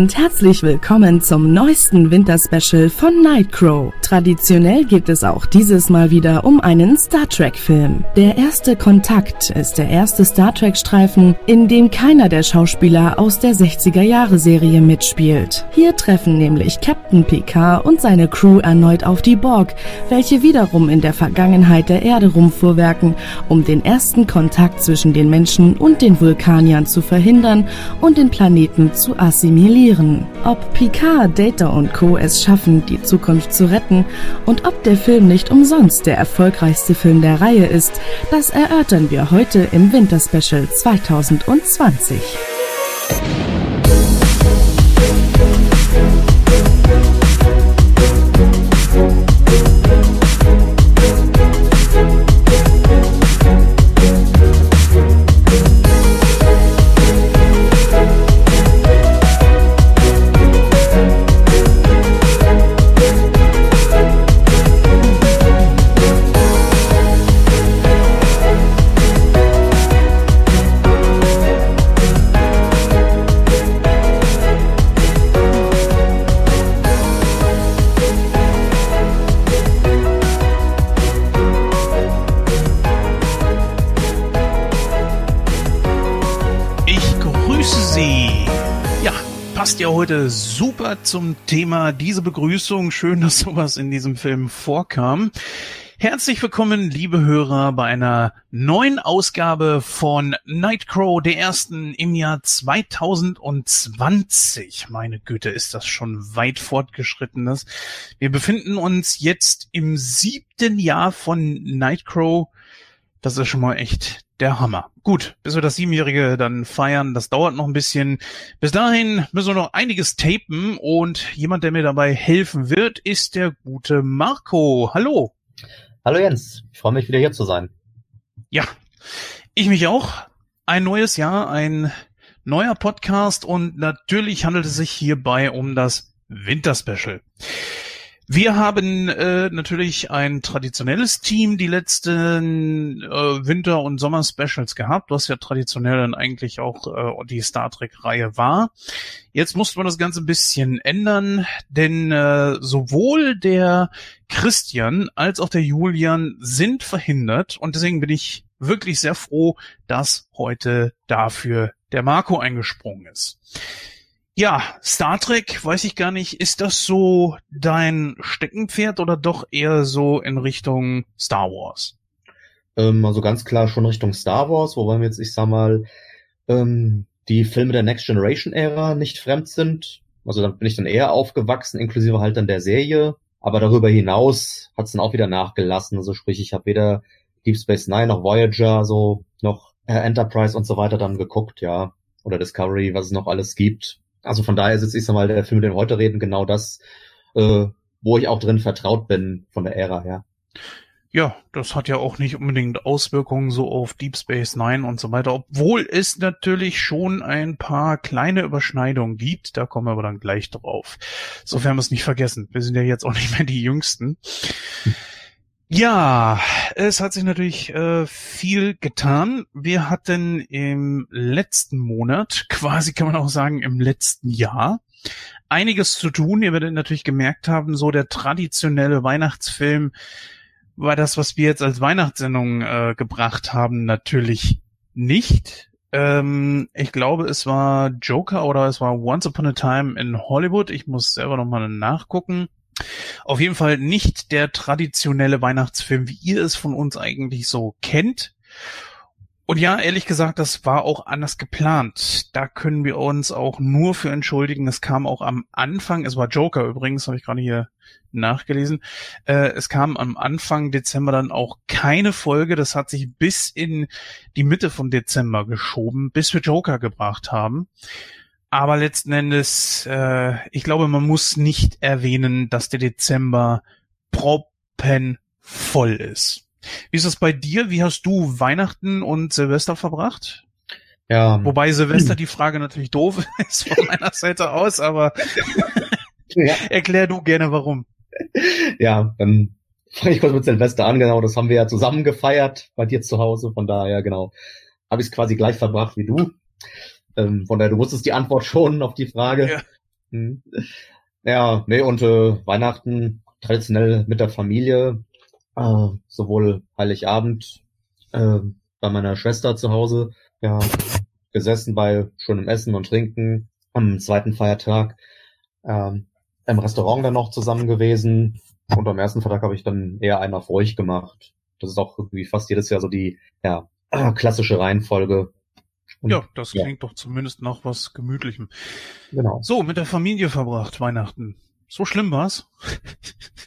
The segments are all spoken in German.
Und herzlich willkommen zum neuesten Winterspecial von Nightcrow. Traditionell geht es auch dieses Mal wieder um einen Star Trek Film. Der erste Kontakt ist der erste Star Trek Streifen, in dem keiner der Schauspieler aus der 60er Jahre Serie mitspielt. Hier treffen nämlich Captain Picard und seine Crew erneut auf die Borg, welche wiederum in der Vergangenheit der Erde rumfuhrwerken, um den ersten Kontakt zwischen den Menschen und den Vulkaniern zu verhindern und den Planeten zu assimilieren. Ob Picard, Data und Co. es schaffen, die Zukunft zu retten und ob der Film nicht umsonst der erfolgreichste Film der Reihe ist, das erörtern wir heute im Winterspecial 2020. heute super zum Thema diese Begrüßung. Schön, dass sowas in diesem Film vorkam. Herzlich willkommen, liebe Hörer, bei einer neuen Ausgabe von Nightcrow, der ersten im Jahr 2020. Meine Güte, ist das schon weit fortgeschrittenes. Wir befinden uns jetzt im siebten Jahr von Nightcrow. Das ist schon mal echt der Hammer. Gut, bis wir das Siebenjährige dann feiern, das dauert noch ein bisschen. Bis dahin müssen wir noch einiges tapen und jemand, der mir dabei helfen wird, ist der gute Marco. Hallo. Hallo Jens, ich freue mich wieder hier zu sein. Ja, ich mich auch. Ein neues Jahr, ein neuer Podcast und natürlich handelt es sich hierbei um das Winterspecial. Wir haben äh, natürlich ein traditionelles Team die letzten äh, Winter- und Sommer-Specials gehabt, was ja traditionell dann eigentlich auch äh, die Star Trek-Reihe war. Jetzt musste man das Ganze ein bisschen ändern, denn äh, sowohl der Christian als auch der Julian sind verhindert und deswegen bin ich wirklich sehr froh, dass heute dafür der Marco eingesprungen ist. Ja, Star Trek, weiß ich gar nicht, ist das so dein Steckenpferd oder doch eher so in Richtung Star Wars? Ähm, also ganz klar schon Richtung Star Wars, wobei mir jetzt, ich sag mal, ähm, die Filme der Next Generation Ära nicht fremd sind. Also dann bin ich dann eher aufgewachsen, inklusive halt dann der Serie. Aber darüber hinaus hat es dann auch wieder nachgelassen. Also sprich, ich habe weder Deep Space Nine noch Voyager, so noch äh, Enterprise und so weiter dann geguckt, ja. Oder Discovery, was es noch alles gibt. Also von daher ist jetzt, ich sag mal, der Film, mit dem wir heute reden, genau das, äh, wo ich auch drin vertraut bin von der Ära her. Ja, das hat ja auch nicht unbedingt Auswirkungen so auf Deep Space Nine und so weiter, obwohl es natürlich schon ein paar kleine Überschneidungen gibt. Da kommen wir aber dann gleich drauf. Sofern wir es nicht vergessen. Wir sind ja jetzt auch nicht mehr die Jüngsten. Ja, es hat sich natürlich äh, viel getan. Wir hatten im letzten Monat, quasi kann man auch sagen im letzten Jahr, einiges zu tun. Ihr werdet natürlich gemerkt haben, so der traditionelle Weihnachtsfilm war das, was wir jetzt als Weihnachtssendung äh, gebracht haben, natürlich nicht. Ähm, ich glaube, es war Joker oder es war Once Upon a Time in Hollywood. Ich muss selber nochmal nachgucken. Auf jeden Fall nicht der traditionelle Weihnachtsfilm, wie ihr es von uns eigentlich so kennt. Und ja, ehrlich gesagt, das war auch anders geplant. Da können wir uns auch nur für entschuldigen. Es kam auch am Anfang, es war Joker übrigens, habe ich gerade hier nachgelesen. Äh, es kam am Anfang Dezember dann auch keine Folge. Das hat sich bis in die Mitte von Dezember geschoben, bis wir Joker gebracht haben. Aber letzten Endes, äh, ich glaube, man muss nicht erwähnen, dass der Dezember proppenvoll ist. Wie ist das bei dir? Wie hast du Weihnachten und Silvester verbracht? Ja. Wobei Silvester die Frage natürlich doof ist von meiner Seite aus, aber ja. erklär du gerne warum. Ja, dann fange ich kurz mit Silvester an, genau, das haben wir ja zusammen gefeiert bei dir zu Hause, von daher, genau, habe ich es quasi gleich verbracht wie du. Ähm, von daher, du wusstest die Antwort schon auf die Frage. Ja, hm. ja nee, und äh, Weihnachten traditionell mit der Familie, äh, sowohl Heiligabend äh, bei meiner Schwester zu Hause, ja, gesessen bei schönem Essen und Trinken am zweiten Feiertag, ähm, im Restaurant dann noch zusammen gewesen und am ersten Feiertag habe ich dann eher einen auf ruhig gemacht. Das ist auch irgendwie fast jedes Jahr so die ja, klassische Reihenfolge. Und, ja, das klingt ja. doch zumindest nach was Gemütlichem. Genau. So, mit der Familie verbracht, Weihnachten. So schlimm war's?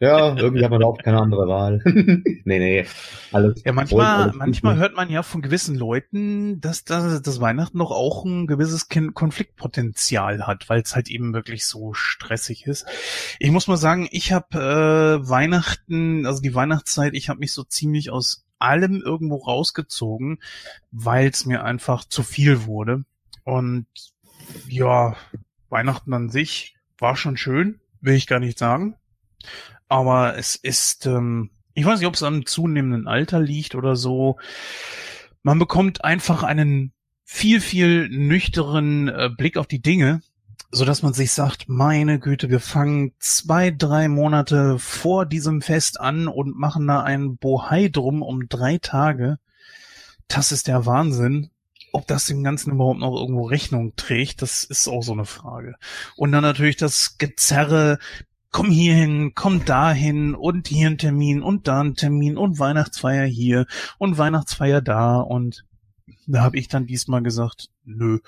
ja, irgendwie hat man da auch keine andere Wahl. nee, nee. Alles ja, manchmal, alles manchmal hört man ja von gewissen Leuten, dass das, das Weihnachten noch auch ein gewisses Konfliktpotenzial hat, weil es halt eben wirklich so stressig ist. Ich muss mal sagen, ich habe äh, Weihnachten, also die Weihnachtszeit, ich habe mich so ziemlich aus allem irgendwo rausgezogen, weil es mir einfach zu viel wurde. Und ja, Weihnachten an sich war schon schön, will ich gar nicht sagen. Aber es ist, ähm, ich weiß nicht, ob es am zunehmenden Alter liegt oder so. Man bekommt einfach einen viel, viel nüchteren äh, Blick auf die Dinge, so dass man sich sagt, meine Güte, wir fangen zwei, drei Monate vor diesem Fest an und machen da ein Bohai drum um drei Tage. Das ist der Wahnsinn ob das dem Ganzen überhaupt noch irgendwo Rechnung trägt, das ist auch so eine Frage. Und dann natürlich das Gezerre, komm hierhin, komm dahin und hier ein Termin und da ein Termin und Weihnachtsfeier hier und Weihnachtsfeier da und da habe ich dann diesmal gesagt, nö.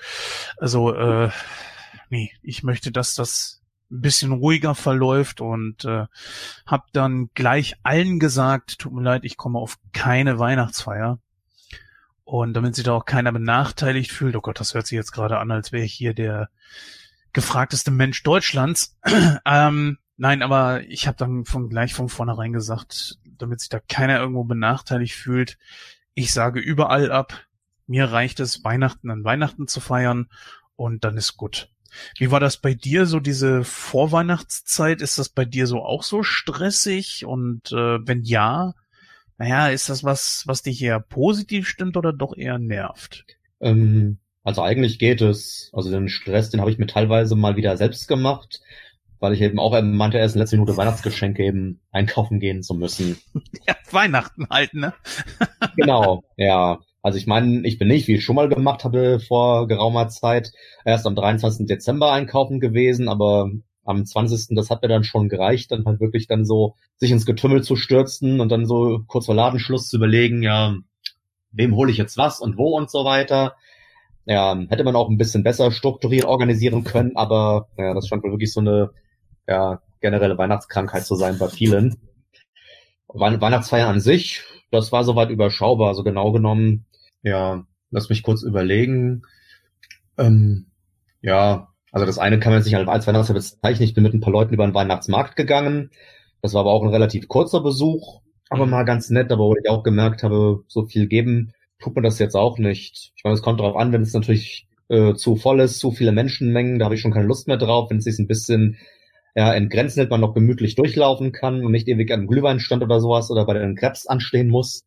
Also, äh, nee, ich möchte, dass das ein bisschen ruhiger verläuft und äh, habe dann gleich allen gesagt, tut mir leid, ich komme auf keine Weihnachtsfeier. Und damit sich da auch keiner benachteiligt fühlt, oh Gott, das hört sich jetzt gerade an, als wäre ich hier der gefragteste Mensch Deutschlands. ähm, nein, aber ich habe dann von gleich von vornherein gesagt, damit sich da keiner irgendwo benachteiligt fühlt, ich sage überall ab, mir reicht es, Weihnachten an Weihnachten zu feiern und dann ist gut. Wie war das bei dir, so diese Vorweihnachtszeit? Ist das bei dir so auch so stressig? Und äh, wenn ja, naja, ist das was, was dich eher positiv stimmt oder doch eher nervt? Ähm, also eigentlich geht es. Also den Stress, den habe ich mir teilweise mal wieder selbst gemacht, weil ich eben auch meinte, erst in letzter Minute Weihnachtsgeschenke eben einkaufen gehen zu müssen. Ja, Weihnachten halt, ne? genau, ja. Also ich meine, ich bin nicht, wie ich schon mal gemacht habe vor geraumer Zeit, erst am 23. Dezember einkaufen gewesen, aber am 20. das hat mir dann schon gereicht, dann halt wirklich dann so sich ins Getümmel zu stürzen und dann so kurz vor Ladenschluss zu überlegen, ja, wem hole ich jetzt was und wo und so weiter. Ja, hätte man auch ein bisschen besser strukturiert organisieren können, aber ja, das scheint wohl wirklich so eine ja, generelle Weihnachtskrankheit zu sein bei vielen. Weihnachtsfeier an sich, das war soweit überschaubar, also genau genommen, ja, lass mich kurz überlegen. Ähm, ja, also das eine kann man sich halt als Weihnachtsfeier bezeichnen. Ich bin mit ein paar Leuten über den Weihnachtsmarkt gegangen. Das war aber auch ein relativ kurzer Besuch, aber mal ganz nett, aber wo ich auch gemerkt habe, so viel geben tut man das jetzt auch nicht. Ich meine, es kommt darauf an, wenn es natürlich äh, zu voll ist, zu viele Menschenmengen, da habe ich schon keine Lust mehr drauf. Wenn es sich ein bisschen ja, in Grenzen hält, man noch gemütlich durchlaufen kann und nicht ewig an einem Glühweinstand oder sowas oder bei den Krebs anstehen muss,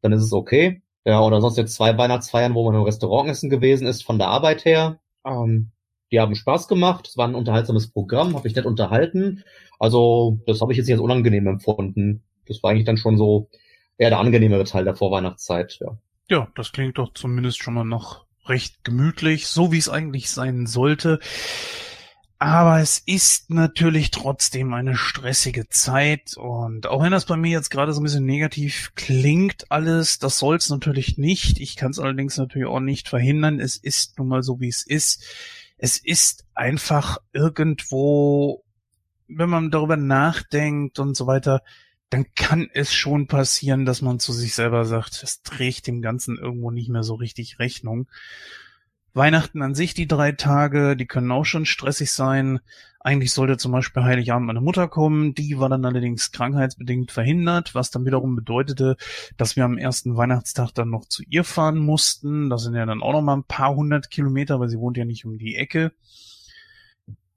dann ist es okay. Ja, oder sonst jetzt zwei Weihnachtsfeiern, wo man im Restaurant essen gewesen ist, von der Arbeit her. Ähm, die haben Spaß gemacht, es war ein unterhaltsames Programm, habe ich nett unterhalten. Also das habe ich jetzt nicht als unangenehm empfunden. Das war eigentlich dann schon so eher der angenehmere Teil der Vorweihnachtszeit, ja. Ja, das klingt doch zumindest schon mal noch recht gemütlich, so wie es eigentlich sein sollte. Aber es ist natürlich trotzdem eine stressige Zeit und auch wenn das bei mir jetzt gerade so ein bisschen negativ klingt alles, das soll es natürlich nicht. Ich kann es allerdings natürlich auch nicht verhindern. Es ist nun mal so, wie es ist es ist einfach irgendwo, wenn man darüber nachdenkt und so weiter, dann kann es schon passieren, dass man zu sich selber sagt, es trägt dem Ganzen irgendwo nicht mehr so richtig Rechnung. Weihnachten an sich, die drei Tage, die können auch schon stressig sein. Eigentlich sollte zum Beispiel Heiligabend meine Mutter kommen, die war dann allerdings krankheitsbedingt verhindert, was dann wiederum bedeutete, dass wir am ersten Weihnachtstag dann noch zu ihr fahren mussten. Das sind ja dann auch noch mal ein paar hundert Kilometer, weil sie wohnt ja nicht um die Ecke.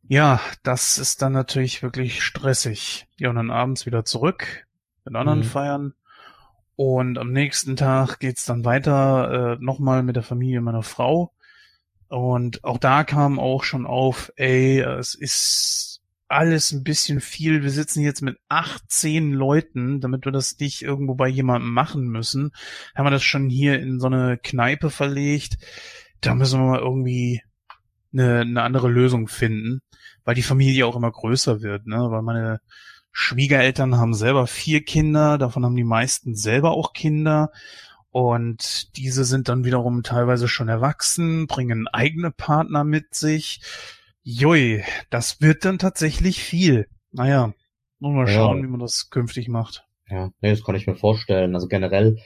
Ja, das ist dann natürlich wirklich stressig. Ja, und dann abends wieder zurück mit anderen mhm. feiern. Und am nächsten Tag geht's dann weiter, äh, nochmal mit der Familie meiner Frau Und auch da kam auch schon auf, ey, es ist alles ein bisschen viel. Wir sitzen jetzt mit 18 Leuten, damit wir das nicht irgendwo bei jemandem machen müssen. Haben wir das schon hier in so eine Kneipe verlegt. Da müssen wir mal irgendwie eine, eine andere Lösung finden, weil die Familie auch immer größer wird, ne? Weil meine Schwiegereltern haben selber vier Kinder, davon haben die meisten selber auch Kinder. Und diese sind dann wiederum teilweise schon erwachsen, bringen eigene Partner mit sich. Jui, das wird dann tatsächlich viel. Naja, muss mal schauen, ja. wie man das künftig macht. Ja, nee, das kann ich mir vorstellen. Also generell,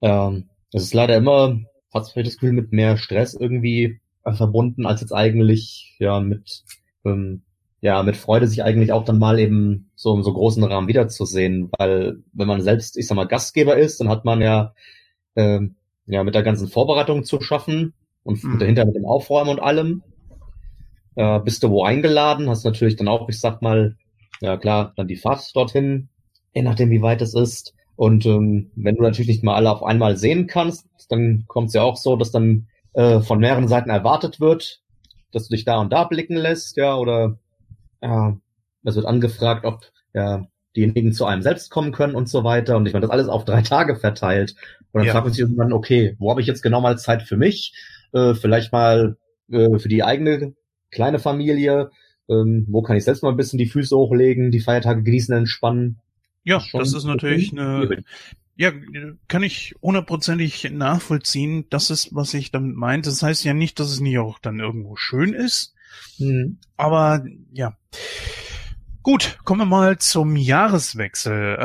ähm, es ist leider immer, fast vielleicht das Gefühl, mit mehr Stress irgendwie äh, verbunden, als jetzt eigentlich, ja, mit, ähm, ja, mit Freude sich eigentlich auch dann mal eben so im so großen Rahmen wiederzusehen. Weil wenn man selbst, ich sag mal, Gastgeber ist, dann hat man ja ähm, ja, mit der ganzen Vorbereitung zu schaffen und mhm. dahinter mit dem Aufräumen und allem. Äh, bist du wo eingeladen, hast natürlich dann auch, ich sag mal, ja klar, dann die Fahrt dorthin, je nachdem wie weit es ist. Und ähm, wenn du natürlich nicht mal alle auf einmal sehen kannst, dann kommt es ja auch so, dass dann äh, von mehreren Seiten erwartet wird, dass du dich da und da blicken lässt, ja, oder ja, es wird angefragt, ob ja, diejenigen zu einem selbst kommen können und so weiter. Und ich meine, das alles auf drei Tage verteilt. Und dann ja. fragt man sich irgendwann, okay, wo habe ich jetzt genau mal Zeit für mich? Äh, vielleicht mal äh, für die eigene kleine Familie. Ähm, wo kann ich selbst mal ein bisschen die Füße hochlegen, die Feiertage genießen, entspannen? Ja, das, das ist natürlich eine, ja, kann ich hundertprozentig nachvollziehen. Das ist, was ich damit meinte. Das heißt ja nicht, dass es nicht auch dann irgendwo schön ist. Mhm. Aber ja. Gut, kommen wir mal zum Jahreswechsel.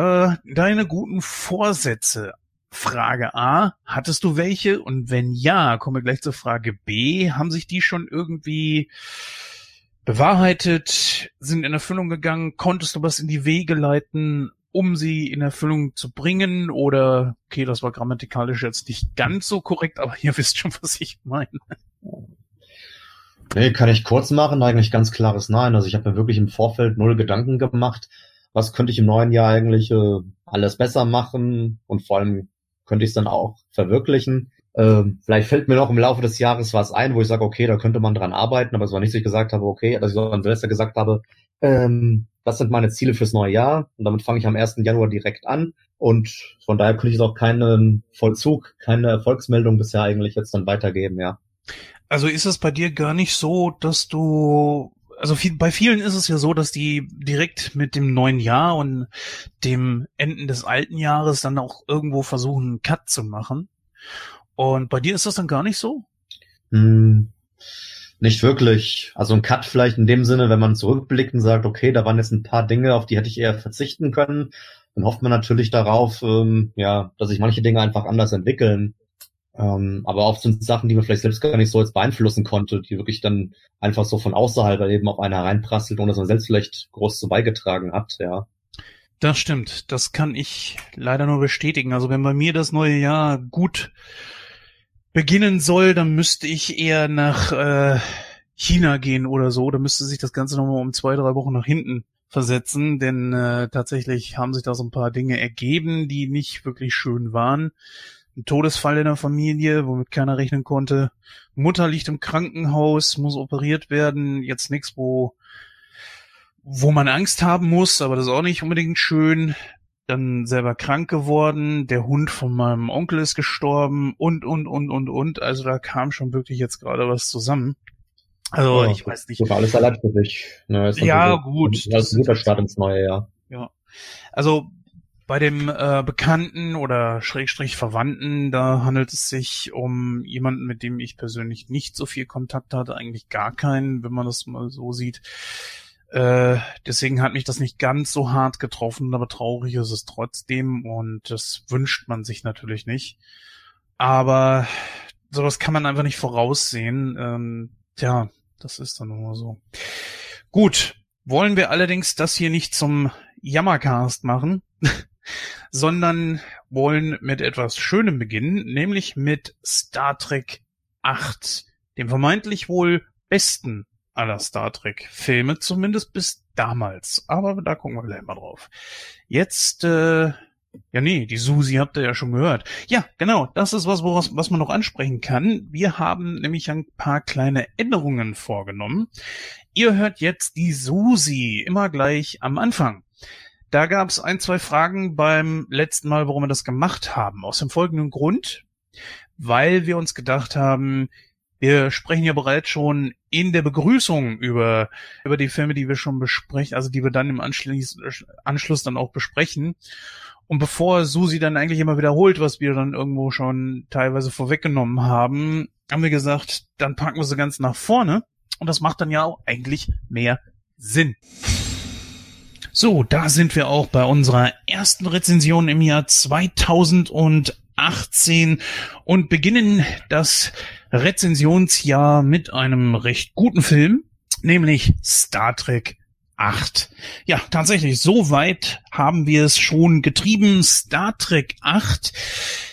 Äh, deine guten Vorsätze. Frage A, hattest du welche? Und wenn ja, kommen wir gleich zur Frage B. Haben sich die schon irgendwie bewahrheitet, sind in Erfüllung gegangen? Konntest du was in die Wege leiten, um sie in Erfüllung zu bringen? Oder, okay, das war grammatikalisch jetzt nicht ganz so korrekt, aber ihr wisst schon, was ich meine. Nee, kann ich kurz machen, eigentlich ganz klares Nein. Also ich habe mir wirklich im Vorfeld null Gedanken gemacht, was könnte ich im neuen Jahr eigentlich äh, alles besser machen und vor allem könnte ich es dann auch verwirklichen. Ähm, vielleicht fällt mir noch im Laufe des Jahres was ein, wo ich sage, okay, da könnte man dran arbeiten, aber es war nicht, dass ich gesagt habe, okay, dass ich so an Silvester gesagt habe, ähm, das sind meine Ziele fürs neue Jahr und damit fange ich am 1. Januar direkt an und von daher könnte ich auch keinen Vollzug, keine Erfolgsmeldung bisher eigentlich jetzt dann weitergeben, ja. Also ist es bei dir gar nicht so, dass du, also viel, bei vielen ist es ja so, dass die direkt mit dem neuen Jahr und dem Enden des alten Jahres dann auch irgendwo versuchen, einen Cut zu machen. Und bei dir ist das dann gar nicht so? Hm, nicht wirklich. Also ein Cut vielleicht in dem Sinne, wenn man zurückblickt und sagt, okay, da waren jetzt ein paar Dinge, auf die hätte ich eher verzichten können. Dann hofft man natürlich darauf, ähm, ja, dass sich manche Dinge einfach anders entwickeln. Ähm, aber oft sind Sachen, die man vielleicht selbst gar nicht so jetzt beeinflussen konnte, die wirklich dann einfach so von außerhalb eben auf einer reinprasselt, ohne dass man selbst vielleicht groß zu beigetragen hat, ja. Das stimmt. Das kann ich leider nur bestätigen. Also wenn bei mir das neue Jahr gut beginnen soll, dann müsste ich eher nach äh, China gehen oder so. Da müsste sich das Ganze nochmal um zwei, drei Wochen nach hinten versetzen, denn äh, tatsächlich haben sich da so ein paar Dinge ergeben, die nicht wirklich schön waren ein Todesfall in der Familie, womit keiner rechnen konnte. Mutter liegt im Krankenhaus, muss operiert werden. Jetzt nichts, wo, wo man Angst haben muss, aber das ist auch nicht unbedingt schön. Dann selber krank geworden. Der Hund von meinem Onkel ist gestorben und, und, und, und, und. Also da kam schon wirklich jetzt gerade was zusammen. Also ja, ich weiß nicht. Das war alles allein für dich. Ne, ja, gut. Das ist ein guter Start ins neue Jahr. Ja. Also bei dem äh, Bekannten oder Schrägstrich Verwandten, da handelt es sich um jemanden, mit dem ich persönlich nicht so viel Kontakt hatte, eigentlich gar keinen, wenn man das mal so sieht. Äh, deswegen hat mich das nicht ganz so hart getroffen, aber traurig ist es trotzdem und das wünscht man sich natürlich nicht. Aber sowas kann man einfach nicht voraussehen. Ähm, tja, das ist dann nur so. Gut, wollen wir allerdings das hier nicht zum Jammercast machen. sondern wollen mit etwas Schönem beginnen, nämlich mit Star Trek 8, dem vermeintlich wohl besten aller Star Trek Filme, zumindest bis damals. Aber da gucken wir gleich mal drauf. Jetzt äh, Ja, nee, die Susi habt ihr ja schon gehört. Ja, genau, das ist was, woraus, was man noch ansprechen kann. Wir haben nämlich ein paar kleine Änderungen vorgenommen. Ihr hört jetzt die Susi immer gleich am Anfang. Da gab es ein, zwei Fragen beim letzten Mal, warum wir das gemacht haben. Aus dem folgenden Grund, weil wir uns gedacht haben, wir sprechen ja bereits schon in der Begrüßung über, über die Filme, die wir schon besprechen, also die wir dann im Anschluss, Anschluss dann auch besprechen. Und bevor Susi dann eigentlich immer wiederholt, was wir dann irgendwo schon teilweise vorweggenommen haben, haben wir gesagt, dann packen wir sie ganz nach vorne. Und das macht dann ja auch eigentlich mehr Sinn. So, da sind wir auch bei unserer ersten Rezension im Jahr 2018 und beginnen das Rezensionsjahr mit einem recht guten Film, nämlich Star Trek 8. Ja, tatsächlich, so weit haben wir es schon getrieben. Star Trek 8,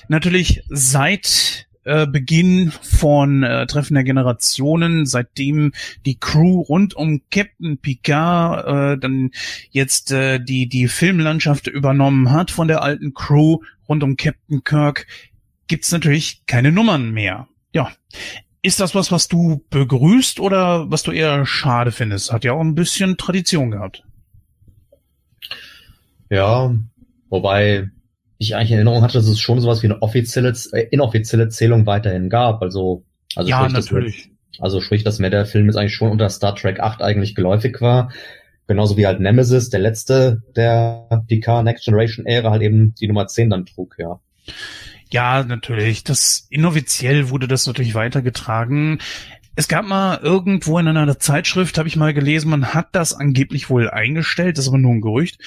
natürlich seit äh, Beginn von äh, Treffen der Generationen, seitdem die Crew rund um Captain Picard äh, dann jetzt äh, die die Filmlandschaft übernommen hat von der alten Crew rund um Captain Kirk, gibt's natürlich keine Nummern mehr. Ja, ist das was, was du begrüßt oder was du eher schade findest? Hat ja auch ein bisschen Tradition gehabt. Ja, wobei ich eigentlich in Erinnerung hatte, dass es schon sowas wie eine offizielle, äh, inoffizielle Zählung weiterhin gab. Also, also ja, sprich, natürlich. Dass, also sprich, dass mir der Film jetzt eigentlich schon unter Star Trek 8 eigentlich geläufig war. Genauso wie halt Nemesis, der letzte der PK Next Generation Ära, halt eben die Nummer 10 dann trug, ja. Ja, natürlich. Das inoffiziell wurde das natürlich weitergetragen. Es gab mal irgendwo in einer Zeitschrift, habe ich mal gelesen, man hat das angeblich wohl eingestellt, das ist aber nur ein Gerücht,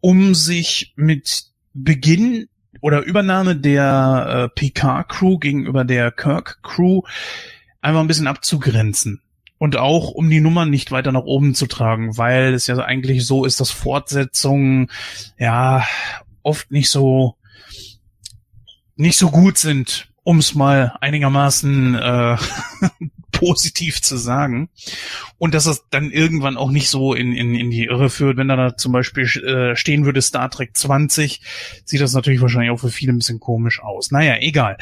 um sich mit Beginn oder Übernahme der äh, PK-Crew gegenüber der Kirk-Crew einfach ein bisschen abzugrenzen. Und auch, um die Nummern nicht weiter nach oben zu tragen, weil es ja eigentlich so ist, dass Fortsetzungen ja oft nicht so nicht so gut sind, um es mal einigermaßen äh, positiv zu sagen. Und dass es dann irgendwann auch nicht so in, in, in die Irre führt, wenn da zum Beispiel äh, stehen würde Star Trek 20, sieht das natürlich wahrscheinlich auch für viele ein bisschen komisch aus. Naja, egal.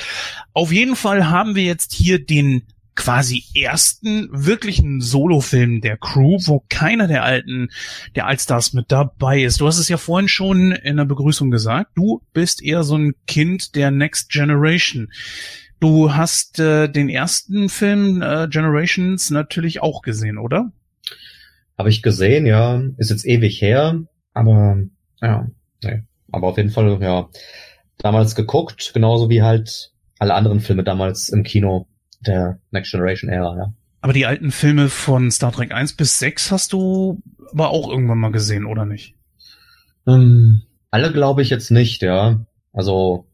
Auf jeden Fall haben wir jetzt hier den quasi ersten wirklichen Solo-Film der Crew, wo keiner der alten, der Allstars mit dabei ist. Du hast es ja vorhin schon in der Begrüßung gesagt. Du bist eher so ein Kind der Next Generation. Du hast äh, den ersten Film äh, Generations natürlich auch gesehen, oder? Habe ich gesehen, ja. Ist jetzt ewig her, aber ja, nee. Aber auf jeden Fall, ja, damals geguckt, genauso wie halt alle anderen Filme damals im Kino der Next Generation Ära, ja. Aber die alten Filme von Star Trek 1 bis 6 hast du aber auch irgendwann mal gesehen, oder nicht? Ähm, alle glaube ich jetzt nicht, ja. Also,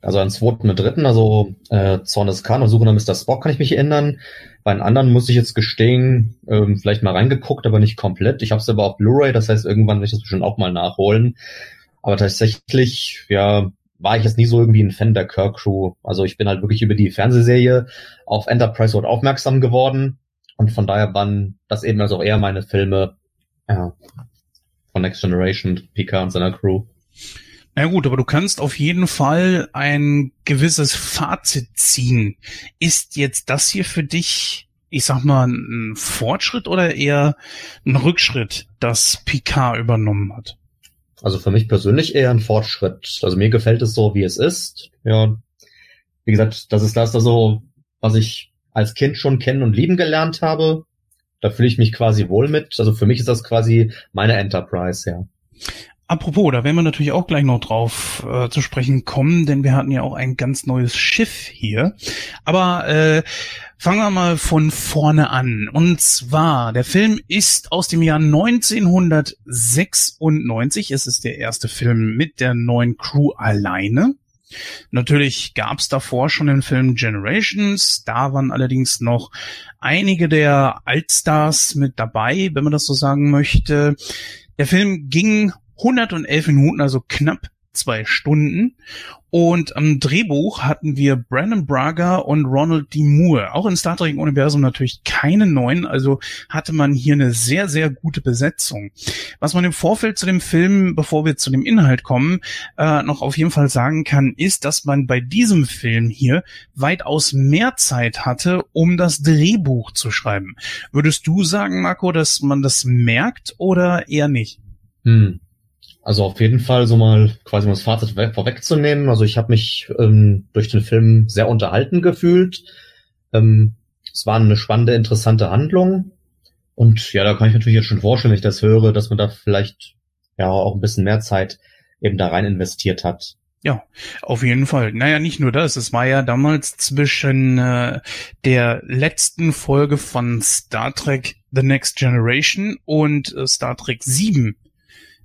also an zweiten und dritten, also äh, Zorn des Khan und Suche nach Mr. Spock kann ich mich erinnern. Bei den anderen muss ich jetzt gestehen, ähm, vielleicht mal reingeguckt, aber nicht komplett. Ich habe es aber auf Blu-ray, das heißt, irgendwann werde ich das bestimmt auch mal nachholen. Aber tatsächlich, ja, war ich jetzt nie so irgendwie ein Fan der Kirk Crew. Also ich bin halt wirklich über die Fernsehserie auf Enterprise Road aufmerksam geworden und von daher waren das eben also eher meine Filme ja, von Next Generation, Picard und seiner Crew. Na gut, aber du kannst auf jeden Fall ein gewisses Fazit ziehen. Ist jetzt das hier für dich, ich sag mal, ein Fortschritt oder eher ein Rückschritt, das Picard übernommen hat? Also für mich persönlich eher ein Fortschritt. Also mir gefällt es so, wie es ist. Ja, wie gesagt, das ist das also, was ich als Kind schon kennen und lieben gelernt habe. Da fühle ich mich quasi wohl mit. Also für mich ist das quasi meine Enterprise, ja. Apropos, da werden wir natürlich auch gleich noch drauf äh, zu sprechen kommen, denn wir hatten ja auch ein ganz neues Schiff hier. Aber äh, fangen wir mal von vorne an. Und zwar, der Film ist aus dem Jahr 1996. Es ist der erste Film mit der neuen Crew alleine. Natürlich gab es davor schon den Film Generations, da waren allerdings noch einige der Altstars mit dabei, wenn man das so sagen möchte. Der Film ging 111 Minuten, also knapp zwei Stunden. Und am Drehbuch hatten wir Brandon Braga und Ronald D. Moore. Auch in Star Trek Universum natürlich keine neuen, also hatte man hier eine sehr, sehr gute Besetzung. Was man im Vorfeld zu dem Film, bevor wir zu dem Inhalt kommen, äh, noch auf jeden Fall sagen kann, ist, dass man bei diesem Film hier weitaus mehr Zeit hatte, um das Drehbuch zu schreiben. Würdest du sagen, Marco, dass man das merkt oder eher nicht? Hm. Also auf jeden Fall so mal quasi um das Fazit vorwegzunehmen. Also ich habe mich ähm, durch den Film sehr unterhalten gefühlt. Ähm, es war eine spannende, interessante Handlung. Und ja, da kann ich natürlich jetzt schon vorstellen, wenn ich das höre, dass man da vielleicht ja auch ein bisschen mehr Zeit eben da rein investiert hat. Ja, auf jeden Fall. Naja, nicht nur das. Es war ja damals zwischen äh, der letzten Folge von Star Trek The Next Generation und äh, Star Trek 7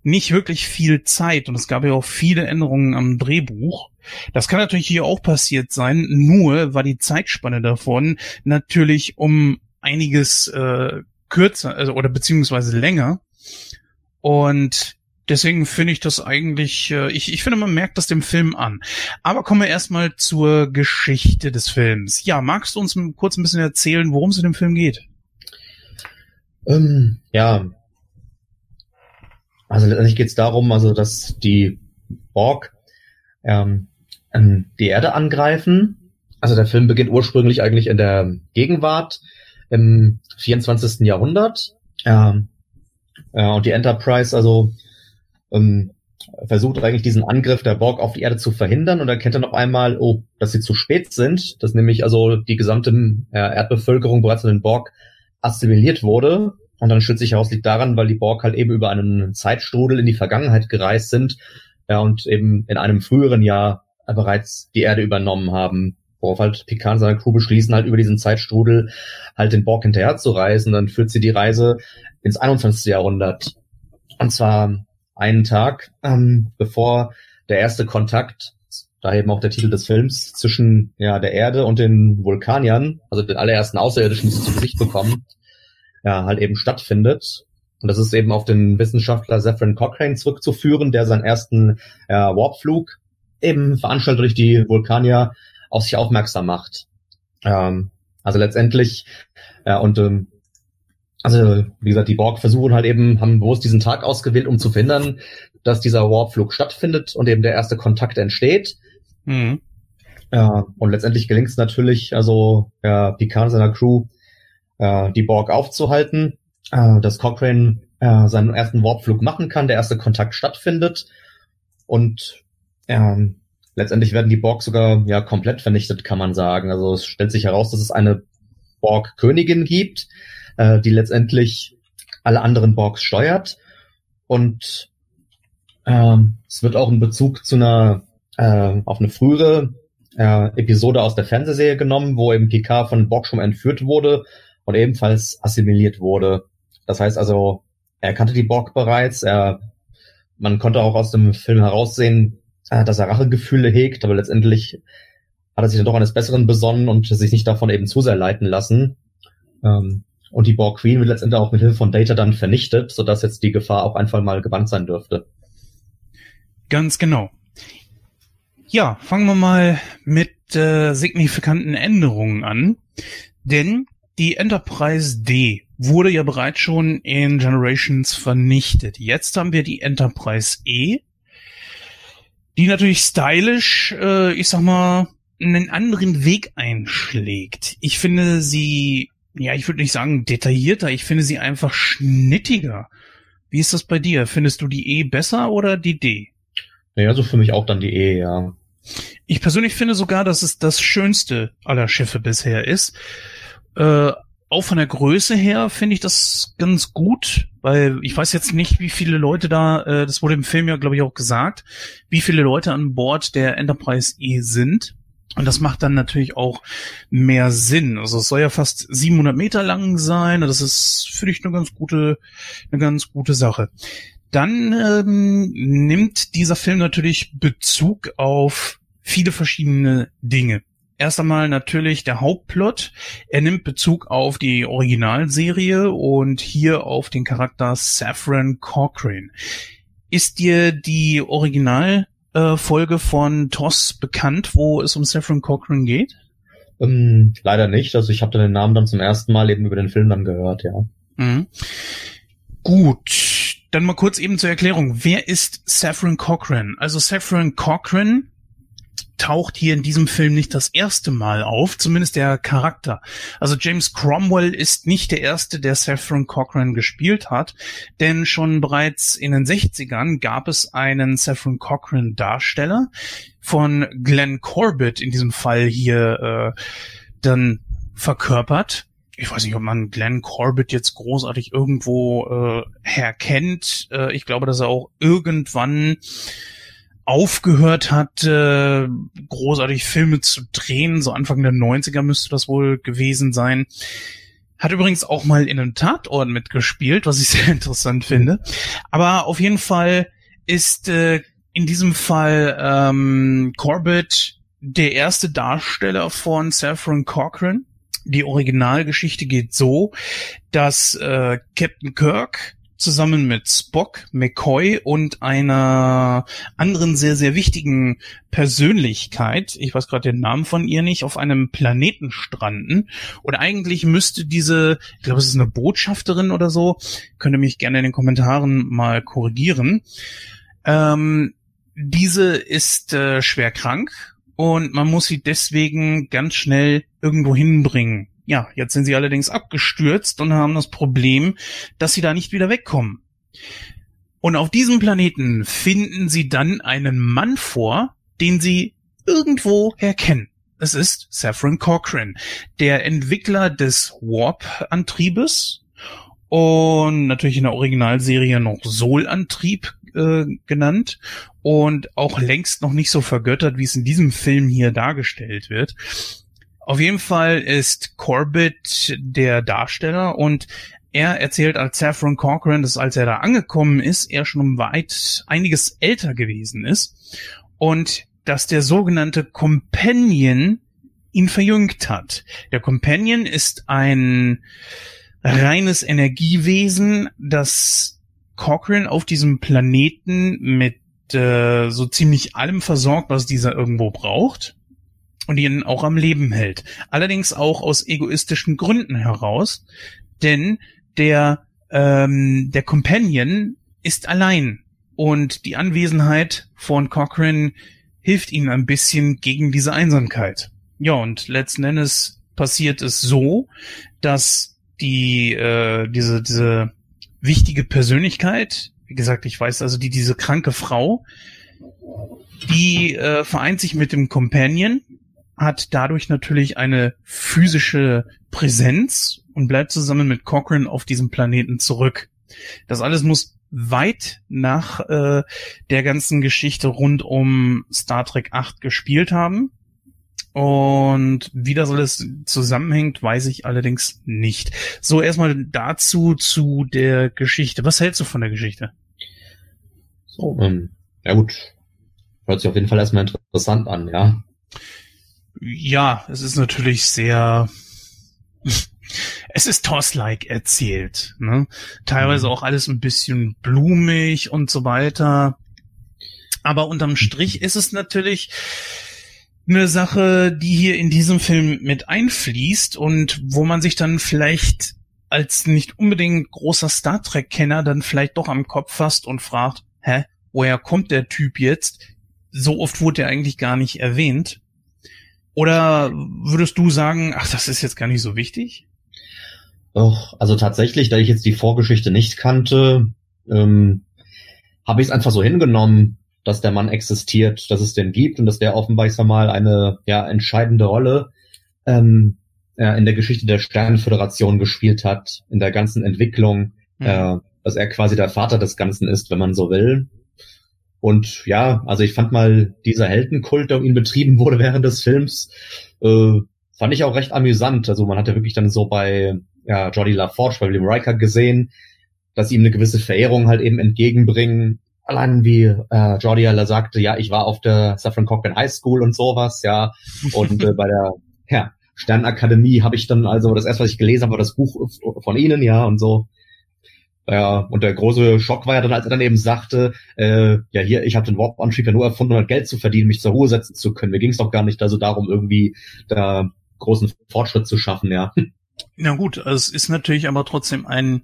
nicht wirklich viel Zeit und es gab ja auch viele Änderungen am Drehbuch. Das kann natürlich hier auch passiert sein, nur war die Zeitspanne davon natürlich um einiges äh, kürzer also, oder beziehungsweise länger. Und deswegen finde ich das eigentlich, äh, ich, ich finde, man merkt das dem Film an. Aber kommen wir erstmal zur Geschichte des Films. Ja, magst du uns kurz ein bisschen erzählen, worum es in dem Film geht? Ähm, ja, also letztendlich geht es darum, also dass die Borg ähm, die Erde angreifen. Also der Film beginnt ursprünglich eigentlich in der Gegenwart im 24. Jahrhundert. Ähm, äh, und die Enterprise also ähm, versucht eigentlich diesen Angriff der Borg auf die Erde zu verhindern und erkennt dann auf einmal, oh, dass sie zu spät sind, dass nämlich also die gesamte äh, Erdbevölkerung bereits von den Borg assimiliert wurde und dann stellt sich heraus, liegt daran, weil die Borg halt eben über einen Zeitstrudel in die Vergangenheit gereist sind ja, und eben in einem früheren Jahr bereits die Erde übernommen haben. Worauf halt Picard und seine Crew beschließen, halt über diesen Zeitstrudel halt den Borg hinterher zu reisen. Dann führt sie die Reise ins 21. Jahrhundert. Und zwar einen Tag, ähm, bevor der erste Kontakt, da eben auch der Titel des Films, zwischen ja, der Erde und den Vulkaniern, also den allerersten Außerirdischen, die sie zu Gesicht bekommen, ja, halt eben stattfindet. Und das ist eben auf den Wissenschaftler Zephyrin Cochrane zurückzuführen, der seinen ersten äh, Warpflug eben veranstaltet durch die Vulkanier auf sich aufmerksam macht. Ähm, also letztendlich, ja, und ähm, also wie gesagt, die Borg versuchen halt eben, haben bewusst diesen Tag ausgewählt, um zu verhindern, dass dieser Warpflug stattfindet und eben der erste Kontakt entsteht. Mhm. Ja, und letztendlich gelingt es natürlich, also ja, Picard und seiner Crew äh, die Borg aufzuhalten, äh, dass Cochrane äh, seinen ersten Warpflug machen kann, der erste Kontakt stattfindet. Und ähm, letztendlich werden die Borg sogar ja komplett vernichtet, kann man sagen. Also es stellt sich heraus, dass es eine Borg-Königin gibt, äh, die letztendlich alle anderen Borgs steuert. Und ähm, es wird auch ein Bezug zu einer äh, auf eine frühere äh, Episode aus der Fernsehserie genommen, wo eben Picard von Borg schon entführt wurde und ebenfalls assimiliert wurde. Das heißt also, er kannte die Borg bereits, er, man konnte auch aus dem Film heraussehen, äh, dass er Rachegefühle hegt, aber letztendlich hat er sich dann doch eines Besseren besonnen und sich nicht davon eben zu sehr leiten lassen. Ähm, und die Borg Queen wird letztendlich auch mit Hilfe von Data dann vernichtet, sodass jetzt die Gefahr auch einfach mal gebannt sein dürfte. Ganz genau. Ja, fangen wir mal mit äh, signifikanten Änderungen an. Denn die Enterprise D wurde ja bereits schon in Generations vernichtet. Jetzt haben wir die Enterprise E, die natürlich stylisch, äh, ich sag mal, einen anderen Weg einschlägt. Ich finde sie, ja, ich würde nicht sagen detaillierter, ich finde sie einfach schnittiger. Wie ist das bei dir? Findest du die E besser oder die D? Ja, so für mich auch dann die E, ja. Ich persönlich finde sogar, dass es das schönste aller Schiffe bisher ist. Äh, auch von der Größe her finde ich das ganz gut, weil ich weiß jetzt nicht, wie viele Leute da, äh, das wurde im Film ja, glaube ich, auch gesagt, wie viele Leute an Bord der Enterprise E sind. Und das macht dann natürlich auch mehr Sinn. Also es soll ja fast 700 Meter lang sein. Das ist, finde ich, eine ganz gute, eine ganz gute Sache. Dann ähm, nimmt dieser Film natürlich Bezug auf viele verschiedene Dinge. Erst einmal natürlich der Hauptplot. Er nimmt Bezug auf die Originalserie und hier auf den Charakter Saffron Cochrane. Ist dir die Original äh, von TOS bekannt, wo es um Saffron Cochran geht? Ähm, leider nicht. Also ich habe den Namen dann zum ersten Mal eben über den Film dann gehört, ja. Mhm. Gut, dann mal kurz eben zur Erklärung. Wer ist Saffron Cochran? Also Saffron Cochran taucht hier in diesem Film nicht das erste Mal auf, zumindest der Charakter. Also James Cromwell ist nicht der erste, der Saffron Cochran gespielt hat, denn schon bereits in den 60ern gab es einen Saffron Cochran Darsteller von Glenn Corbett in diesem Fall hier äh, dann verkörpert. Ich weiß nicht, ob man Glenn Corbett jetzt großartig irgendwo äh, herkennt. Äh, ich glaube, dass er auch irgendwann aufgehört hat, äh, großartig Filme zu drehen. So Anfang der 90er müsste das wohl gewesen sein. Hat übrigens auch mal in einem Tatort mitgespielt, was ich sehr interessant finde. Aber auf jeden Fall ist äh, in diesem Fall ähm, Corbett der erste Darsteller von Saffron Cochran. Die Originalgeschichte geht so, dass äh, Captain Kirk zusammen mit Spock, McCoy und einer anderen sehr, sehr wichtigen Persönlichkeit, ich weiß gerade den Namen von ihr nicht, auf einem Planeten stranden. Und eigentlich müsste diese, ich glaube, es ist eine Botschafterin oder so, könnt ihr mich gerne in den Kommentaren mal korrigieren. Ähm, diese ist äh, schwer krank und man muss sie deswegen ganz schnell irgendwo hinbringen. Ja, jetzt sind sie allerdings abgestürzt und haben das Problem, dass sie da nicht wieder wegkommen. Und auf diesem Planeten finden sie dann einen Mann vor, den sie irgendwo herkennen. Es ist Saffron Cochran, der Entwickler des Warp-Antriebes und natürlich in der Originalserie noch Sol-Antrieb äh, genannt und auch längst noch nicht so vergöttert, wie es in diesem Film hier dargestellt wird. Auf jeden Fall ist Corbett der Darsteller und er erzählt als Saffron Corcoran, dass als er da angekommen ist, er schon um weit einiges älter gewesen ist und dass der sogenannte Companion ihn verjüngt hat. Der Companion ist ein reines Energiewesen, das Cochrane auf diesem Planeten mit äh, so ziemlich allem versorgt, was dieser irgendwo braucht und ihn auch am Leben hält. Allerdings auch aus egoistischen Gründen heraus, denn der ähm, der Companion ist allein und die Anwesenheit von Cochrane hilft ihnen ein bisschen gegen diese Einsamkeit. Ja, und letzten Endes passiert es so, dass die äh, diese diese wichtige Persönlichkeit, wie gesagt, ich weiß also die diese kranke Frau, die äh, vereint sich mit dem Companion hat dadurch natürlich eine physische Präsenz und bleibt zusammen mit Cochrane auf diesem Planeten zurück. Das alles muss weit nach äh, der ganzen Geschichte rund um Star Trek 8 gespielt haben. Und wie das alles zusammenhängt, weiß ich allerdings nicht. So, erstmal dazu zu der Geschichte. Was hältst du von der Geschichte? So, ähm, ja gut. Hört sich auf jeden Fall erstmal interessant an, ja. Ja, es ist natürlich sehr, es ist Toss-like erzählt, ne? Teilweise mhm. auch alles ein bisschen blumig und so weiter. Aber unterm Strich ist es natürlich eine Sache, die hier in diesem Film mit einfließt und wo man sich dann vielleicht als nicht unbedingt großer Star Trek-Kenner dann vielleicht doch am Kopf fasst und fragt, hä, woher kommt der Typ jetzt? So oft wurde er eigentlich gar nicht erwähnt. Oder würdest du sagen, ach, das ist jetzt gar nicht so wichtig? Doch, also tatsächlich, da ich jetzt die Vorgeschichte nicht kannte, ähm, habe ich es einfach so hingenommen, dass der Mann existiert, dass es den gibt und dass der offenbar, ich sag mal, eine ja, entscheidende Rolle ähm, äh, in der Geschichte der Sternenföderation gespielt hat, in der ganzen Entwicklung, mhm. äh, dass er quasi der Vater des Ganzen ist, wenn man so will. Und ja, also ich fand mal dieser Heldenkult, der um ihn betrieben wurde während des Films, äh, fand ich auch recht amüsant. Also man hatte wirklich dann so bei ja, Jordi LaForge, bei William Riker gesehen, dass sie ihm eine gewisse Verehrung halt eben entgegenbringen. Allein wie äh, Jordi Alla sagte, ja, ich war auf der Saffron Cochran High School und sowas, ja. Und äh, bei der ja, Sternakademie habe ich dann also das erste, was ich gelesen habe, war das Buch von ihnen, ja, und so. Ja, und der große Schock war ja dann, als er dann eben sagte, äh, ja hier, ich habe den Warp-Antrieb ja nur erfunden, um halt Geld zu verdienen, mich zur Ruhe setzen zu können. Mir ging es doch gar nicht da so darum, irgendwie da großen Fortschritt zu schaffen, ja. Na gut, also es ist natürlich aber trotzdem ein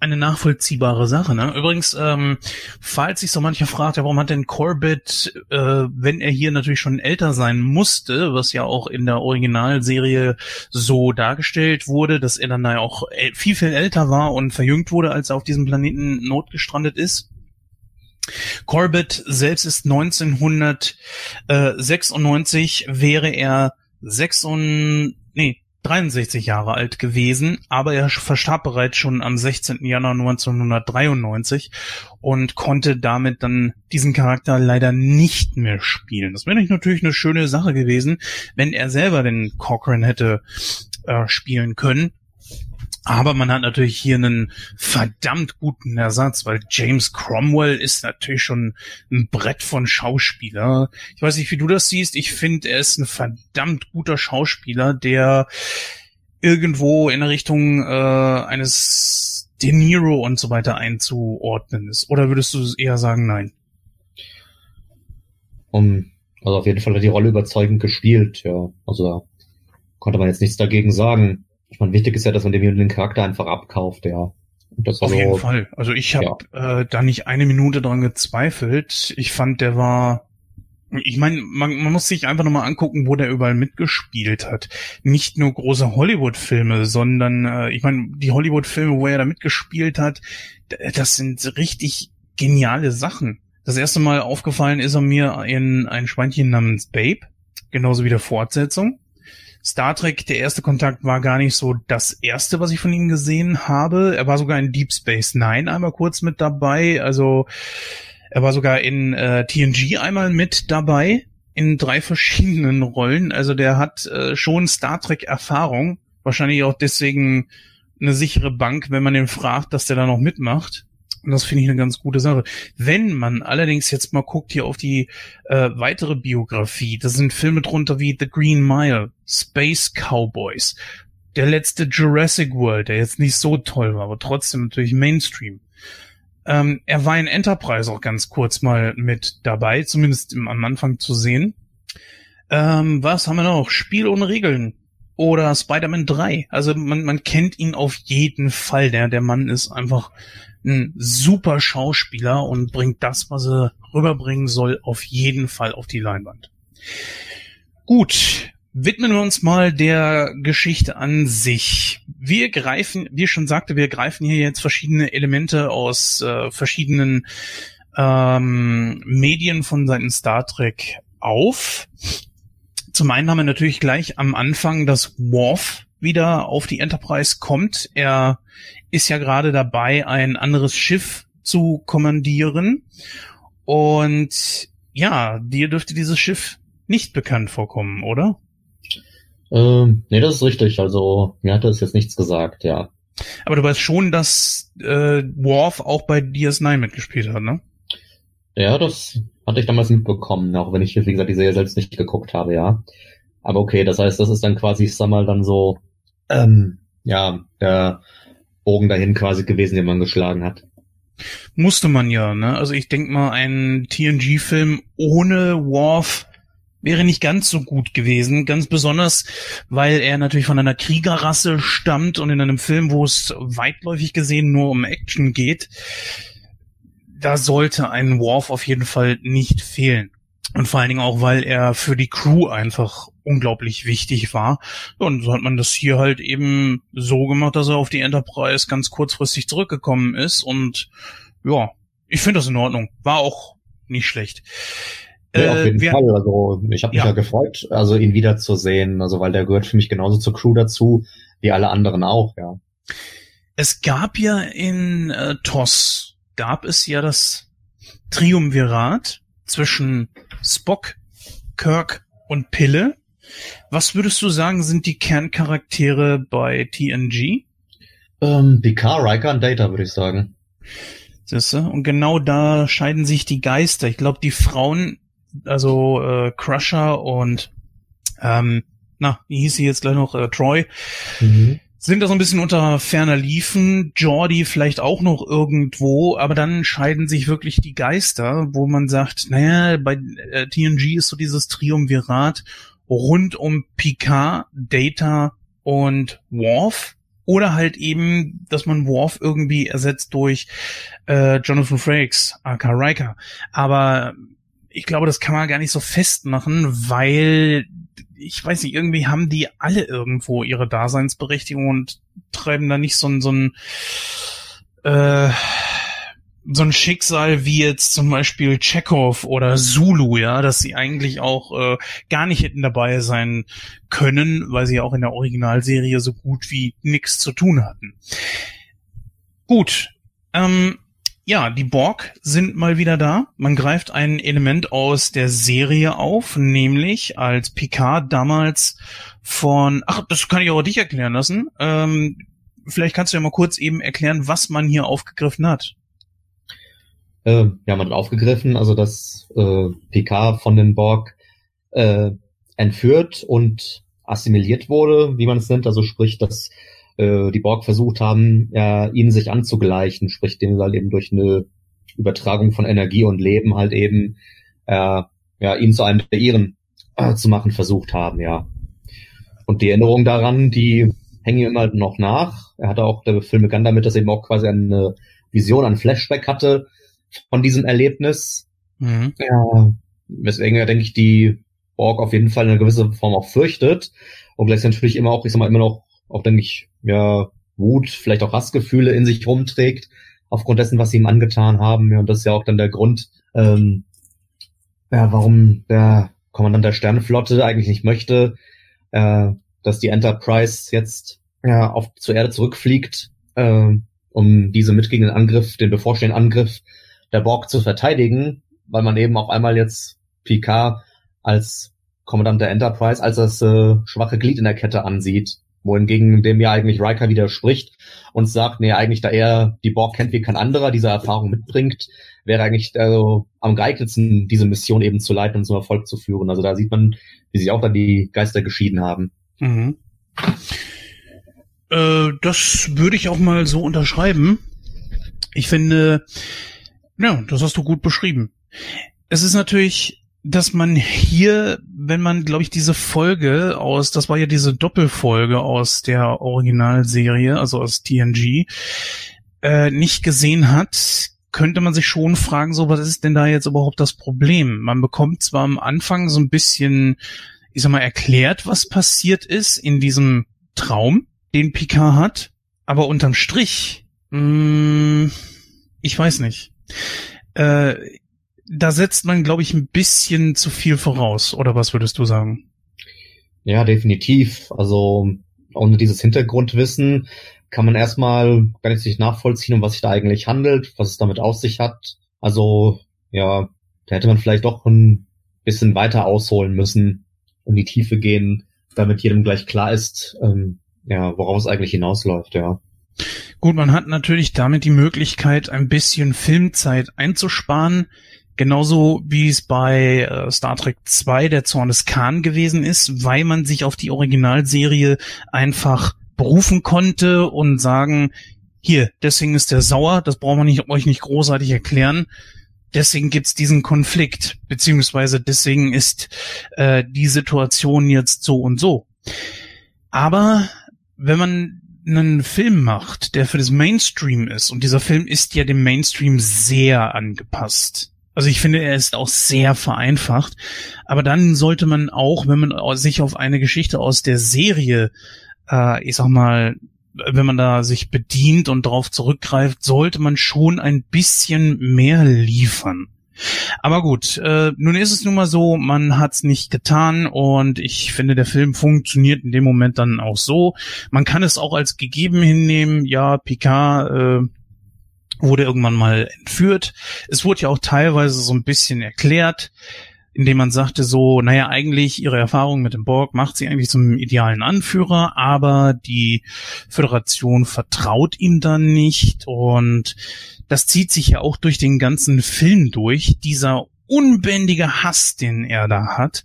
eine nachvollziehbare Sache. Ne? Übrigens, ähm, falls sich so mancher fragt, ja, warum hat denn Corbett, äh, wenn er hier natürlich schon älter sein musste, was ja auch in der Originalserie so dargestellt wurde, dass er dann ja auch viel, viel älter war und verjüngt wurde, als er auf diesem Planeten notgestrandet ist. Corbett selbst ist 1996, wäre er 6 nee, 63 Jahre alt gewesen, aber er verstarb bereits schon am 16. Januar 1993 und konnte damit dann diesen Charakter leider nicht mehr spielen. Das wäre natürlich eine schöne Sache gewesen, wenn er selber den Cochrane hätte äh, spielen können. Aber man hat natürlich hier einen verdammt guten Ersatz, weil James Cromwell ist natürlich schon ein Brett von Schauspieler. Ich weiß nicht, wie du das siehst. Ich finde, er ist ein verdammt guter Schauspieler, der irgendwo in Richtung äh, eines De Niro und so weiter einzuordnen ist. Oder würdest du eher sagen, nein? Um, also auf jeden Fall hat die Rolle überzeugend gespielt, ja. Also da konnte man jetzt nichts dagegen sagen. Ich meine, wichtig ist ja, dass man dem den Charakter einfach abkauft, ja. Auf also, jeden Fall. Also ich habe ja. äh, da nicht eine Minute dran gezweifelt. Ich fand, der war. Ich meine, man, man muss sich einfach nochmal angucken, wo der überall mitgespielt hat. Nicht nur große Hollywood-Filme, sondern äh, ich meine, die Hollywood-Filme, wo er da mitgespielt hat, das sind richtig geniale Sachen. Das erste Mal aufgefallen ist er mir in ein Schweinchen namens Babe, genauso wie der Fortsetzung. Star Trek, der erste Kontakt war gar nicht so das erste, was ich von ihm gesehen habe. Er war sogar in Deep Space Nine einmal kurz mit dabei. Also er war sogar in äh, TNG einmal mit dabei in drei verschiedenen Rollen. Also der hat äh, schon Star Trek Erfahrung. Wahrscheinlich auch deswegen eine sichere Bank, wenn man den fragt, dass der da noch mitmacht. Und das finde ich eine ganz gute Sache. Wenn man allerdings jetzt mal guckt hier auf die äh, weitere Biografie, da sind Filme drunter wie The Green Mile, Space Cowboys, der letzte Jurassic World, der jetzt nicht so toll war, aber trotzdem natürlich Mainstream. Ähm, er war in Enterprise auch ganz kurz mal mit dabei, zumindest im, am Anfang zu sehen. Ähm, was haben wir noch? Spiel ohne Regeln oder Spider-Man 3. Also man, man kennt ihn auf jeden Fall. Der, der Mann ist einfach ein super Schauspieler und bringt das, was er rüberbringen soll, auf jeden Fall auf die Leinwand. Gut, widmen wir uns mal der Geschichte an sich. Wir greifen, wie ich schon sagte, wir greifen hier jetzt verschiedene Elemente aus äh, verschiedenen ähm, Medien von Seiten Star Trek auf. Zum einen haben wir natürlich gleich am Anfang, dass Worf wieder auf die Enterprise kommt. Er ist ja gerade dabei, ein anderes Schiff zu kommandieren. Und ja, dir dürfte dieses Schiff nicht bekannt vorkommen, oder? Ähm, nee, das ist richtig. Also mir hat das jetzt nichts gesagt, ja. Aber du weißt schon, dass äh, Worf auch bei DS9 mitgespielt hat, ne? Ja, das hatte ich damals mitbekommen, auch wenn ich, wie gesagt, die Serie selbst nicht geguckt habe, ja. Aber okay, das heißt, das ist dann quasi, ich sag mal, dann so, ähm, ja, der Bogen dahin quasi gewesen, den man geschlagen hat. Musste man ja, ne? Also ich denk mal, ein TNG-Film ohne Worf wäre nicht ganz so gut gewesen. Ganz besonders, weil er natürlich von einer Kriegerrasse stammt und in einem Film, wo es weitläufig gesehen nur um Action geht, da sollte ein Worf auf jeden Fall nicht fehlen. Und vor allen Dingen auch, weil er für die Crew einfach unglaublich wichtig war. Und so hat man das hier halt eben so gemacht, dass er auf die Enterprise ganz kurzfristig zurückgekommen ist. Und ja, ich finde das in Ordnung. War auch nicht schlecht. Ja, äh, auf jeden wir, Fall. Also ich habe mich ja. ja gefreut, also ihn wiederzusehen. Also weil der gehört für mich genauso zur Crew dazu, wie alle anderen auch, ja. Es gab ja in äh, TOS, gab es ja das Triumvirat zwischen Spock, Kirk und Pille. Was würdest du sagen, sind die Kerncharaktere bei TNG? Ähm, Picard, Riker und Data, würde ich sagen. Siehste? Und genau da scheiden sich die Geister. Ich glaube, die Frauen, also äh, Crusher und ähm, na, wie hieß sie jetzt gleich noch, äh, Troy, mhm. Sind da so ein bisschen unter ferner Liefen, Jordi vielleicht auch noch irgendwo, aber dann scheiden sich wirklich die Geister, wo man sagt, naja, bei äh, TNG ist so dieses Triumvirat rund um Picard, Data und Worf. Oder halt eben, dass man Worf irgendwie ersetzt durch äh, Jonathan Frakes, aka Riker. Aber ich glaube, das kann man gar nicht so festmachen, weil ich weiß nicht, irgendwie haben die alle irgendwo ihre Daseinsberechtigung und treiben da nicht so ein, so ein, äh, so ein Schicksal wie jetzt zum Beispiel Chekhov oder Zulu, ja, dass sie eigentlich auch äh, gar nicht hätten dabei sein können, weil sie auch in der Originalserie so gut wie nichts zu tun hatten. Gut, ähm, ja, die Borg sind mal wieder da. Man greift ein Element aus der Serie auf, nämlich als Picard damals von, ach, das kann ich auch dich erklären lassen. Ähm, vielleicht kannst du ja mal kurz eben erklären, was man hier aufgegriffen hat. Äh, ja, man hat aufgegriffen, also dass äh, Picard von den Borg äh, entführt und assimiliert wurde, wie man es nennt, also sprich, dass äh, die Borg versucht haben, ja, ihnen sich anzugleichen, sprich, denen halt eben durch eine Übertragung von Energie und Leben halt eben äh, ja, ihn zu einem der ihren äh, zu machen versucht haben, ja. Und die Erinnerung daran, die hängen ihm immer noch nach. Er hatte auch, der Film begann damit, dass er eben auch quasi eine Vision, ein Flashback hatte von diesem Erlebnis. Mhm. Ja, weswegen er, denke ich, die Borg auf jeden Fall in einer gewissen Form auch fürchtet und gleichzeitig natürlich immer auch, ich sag mal, immer noch auch, denke ich, ja, Wut, vielleicht auch Hassgefühle in sich rumträgt, aufgrund dessen, was sie ihm angetan haben. Ja, und das ist ja auch dann der Grund, ähm, ja, warum der Kommandant der Sternenflotte eigentlich nicht möchte, äh, dass die Enterprise jetzt ja, auf zur Erde zurückfliegt, äh, um diese mit gegen den Angriff, den bevorstehenden Angriff der Borg zu verteidigen, weil man eben auf einmal jetzt Picard als Kommandant der Enterprise als das äh, schwache Glied in der Kette ansieht wohingegen dem ja eigentlich Riker widerspricht und sagt, nee, eigentlich da er die Borg kennt wie kein anderer, diese Erfahrung mitbringt, wäre eigentlich also am geeignetsten, diese Mission eben zu leiten und zum Erfolg zu führen. Also da sieht man, wie sich auch dann die Geister geschieden haben. Mhm. Äh, das würde ich auch mal so unterschreiben. Ich finde, ja, das hast du gut beschrieben. Es ist natürlich dass man hier, wenn man, glaube ich, diese Folge aus, das war ja diese Doppelfolge aus der Originalserie, also aus TNG, äh, nicht gesehen hat, könnte man sich schon fragen, so, was ist denn da jetzt überhaupt das Problem? Man bekommt zwar am Anfang so ein bisschen, ich sag mal, erklärt, was passiert ist in diesem Traum, den Picard hat, aber unterm Strich, mh, mm, ich weiß nicht. Äh, da setzt man, glaube ich, ein bisschen zu viel voraus, oder was würdest du sagen? Ja, definitiv. Also ohne dieses Hintergrundwissen kann man erstmal gar nicht sich nachvollziehen, um was sich da eigentlich handelt, was es damit aus sich hat. Also ja, da hätte man vielleicht doch ein bisschen weiter ausholen müssen, in die Tiefe gehen, damit jedem gleich klar ist, ähm, ja, worauf es eigentlich hinausläuft, ja. Gut, man hat natürlich damit die Möglichkeit, ein bisschen Filmzeit einzusparen. Genauso wie es bei äh, Star Trek 2 der Zorn des Khan gewesen ist, weil man sich auf die Originalserie einfach berufen konnte und sagen, hier, deswegen ist der sauer, das brauchen wir nicht, euch nicht großartig erklären. Deswegen gibt's diesen Konflikt, beziehungsweise deswegen ist äh, die Situation jetzt so und so. Aber wenn man einen Film macht, der für das Mainstream ist, und dieser Film ist ja dem Mainstream sehr angepasst, also ich finde, er ist auch sehr vereinfacht. Aber dann sollte man auch, wenn man sich auf eine Geschichte aus der Serie, äh, ich sag mal, wenn man da sich bedient und darauf zurückgreift, sollte man schon ein bisschen mehr liefern. Aber gut, äh, nun ist es nun mal so, man hat's nicht getan und ich finde, der Film funktioniert in dem Moment dann auch so. Man kann es auch als gegeben hinnehmen, ja, Picard äh, wurde irgendwann mal entführt. Es wurde ja auch teilweise so ein bisschen erklärt, indem man sagte so, naja, eigentlich ihre Erfahrung mit dem Borg macht sie eigentlich zum idealen Anführer, aber die Föderation vertraut ihm dann nicht und das zieht sich ja auch durch den ganzen Film durch, dieser unbändige Hass, den er da hat,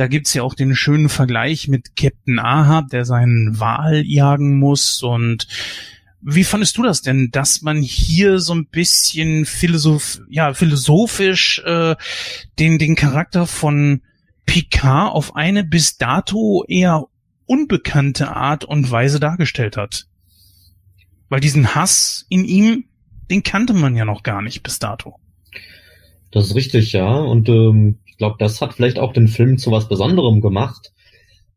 Da gibt's ja auch den schönen Vergleich mit Captain Ahab, der seinen Wal jagen muss. Und wie fandest du das denn, dass man hier so ein bisschen philosoph ja, philosophisch äh, den, den Charakter von Picard auf eine bis dato eher unbekannte Art und Weise dargestellt hat? Weil diesen Hass in ihm, den kannte man ja noch gar nicht bis dato. Das ist richtig, ja. Und ähm, ich glaube, das hat vielleicht auch den Film zu was Besonderem gemacht.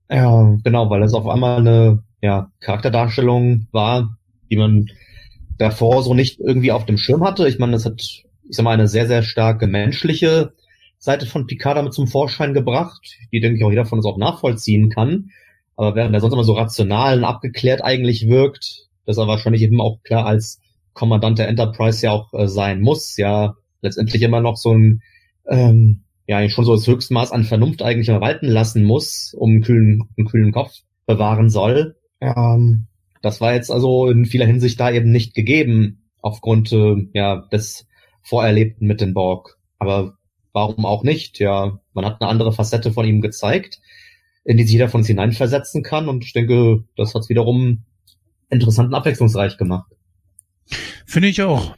Ja, genau, weil es auf einmal eine ja, Charakterdarstellung war, die man davor so nicht irgendwie auf dem Schirm hatte. Ich meine, das hat, ich sag mal, eine sehr, sehr starke menschliche Seite von Picard damit zum Vorschein gebracht, die, denke ich, auch jeder von uns auch nachvollziehen kann. Aber während er sonst immer so rational und abgeklärt eigentlich wirkt, dass er wahrscheinlich eben auch klar als Kommandant der Enterprise ja auch äh, sein muss, ja letztendlich immer noch so ein, ähm, ja, schon so das Höchstmaß an Vernunft eigentlich walten lassen muss, um einen kühlen, einen kühlen Kopf bewahren soll. Ähm, das war jetzt also in vieler Hinsicht da eben nicht gegeben, aufgrund äh, ja, des Vorerlebten mit den Borg. Aber warum auch nicht? Ja, man hat eine andere Facette von ihm gezeigt, in die sich jeder von uns hineinversetzen kann. Und ich denke, das hat es wiederum interessant und abwechslungsreich gemacht. Finde ich auch.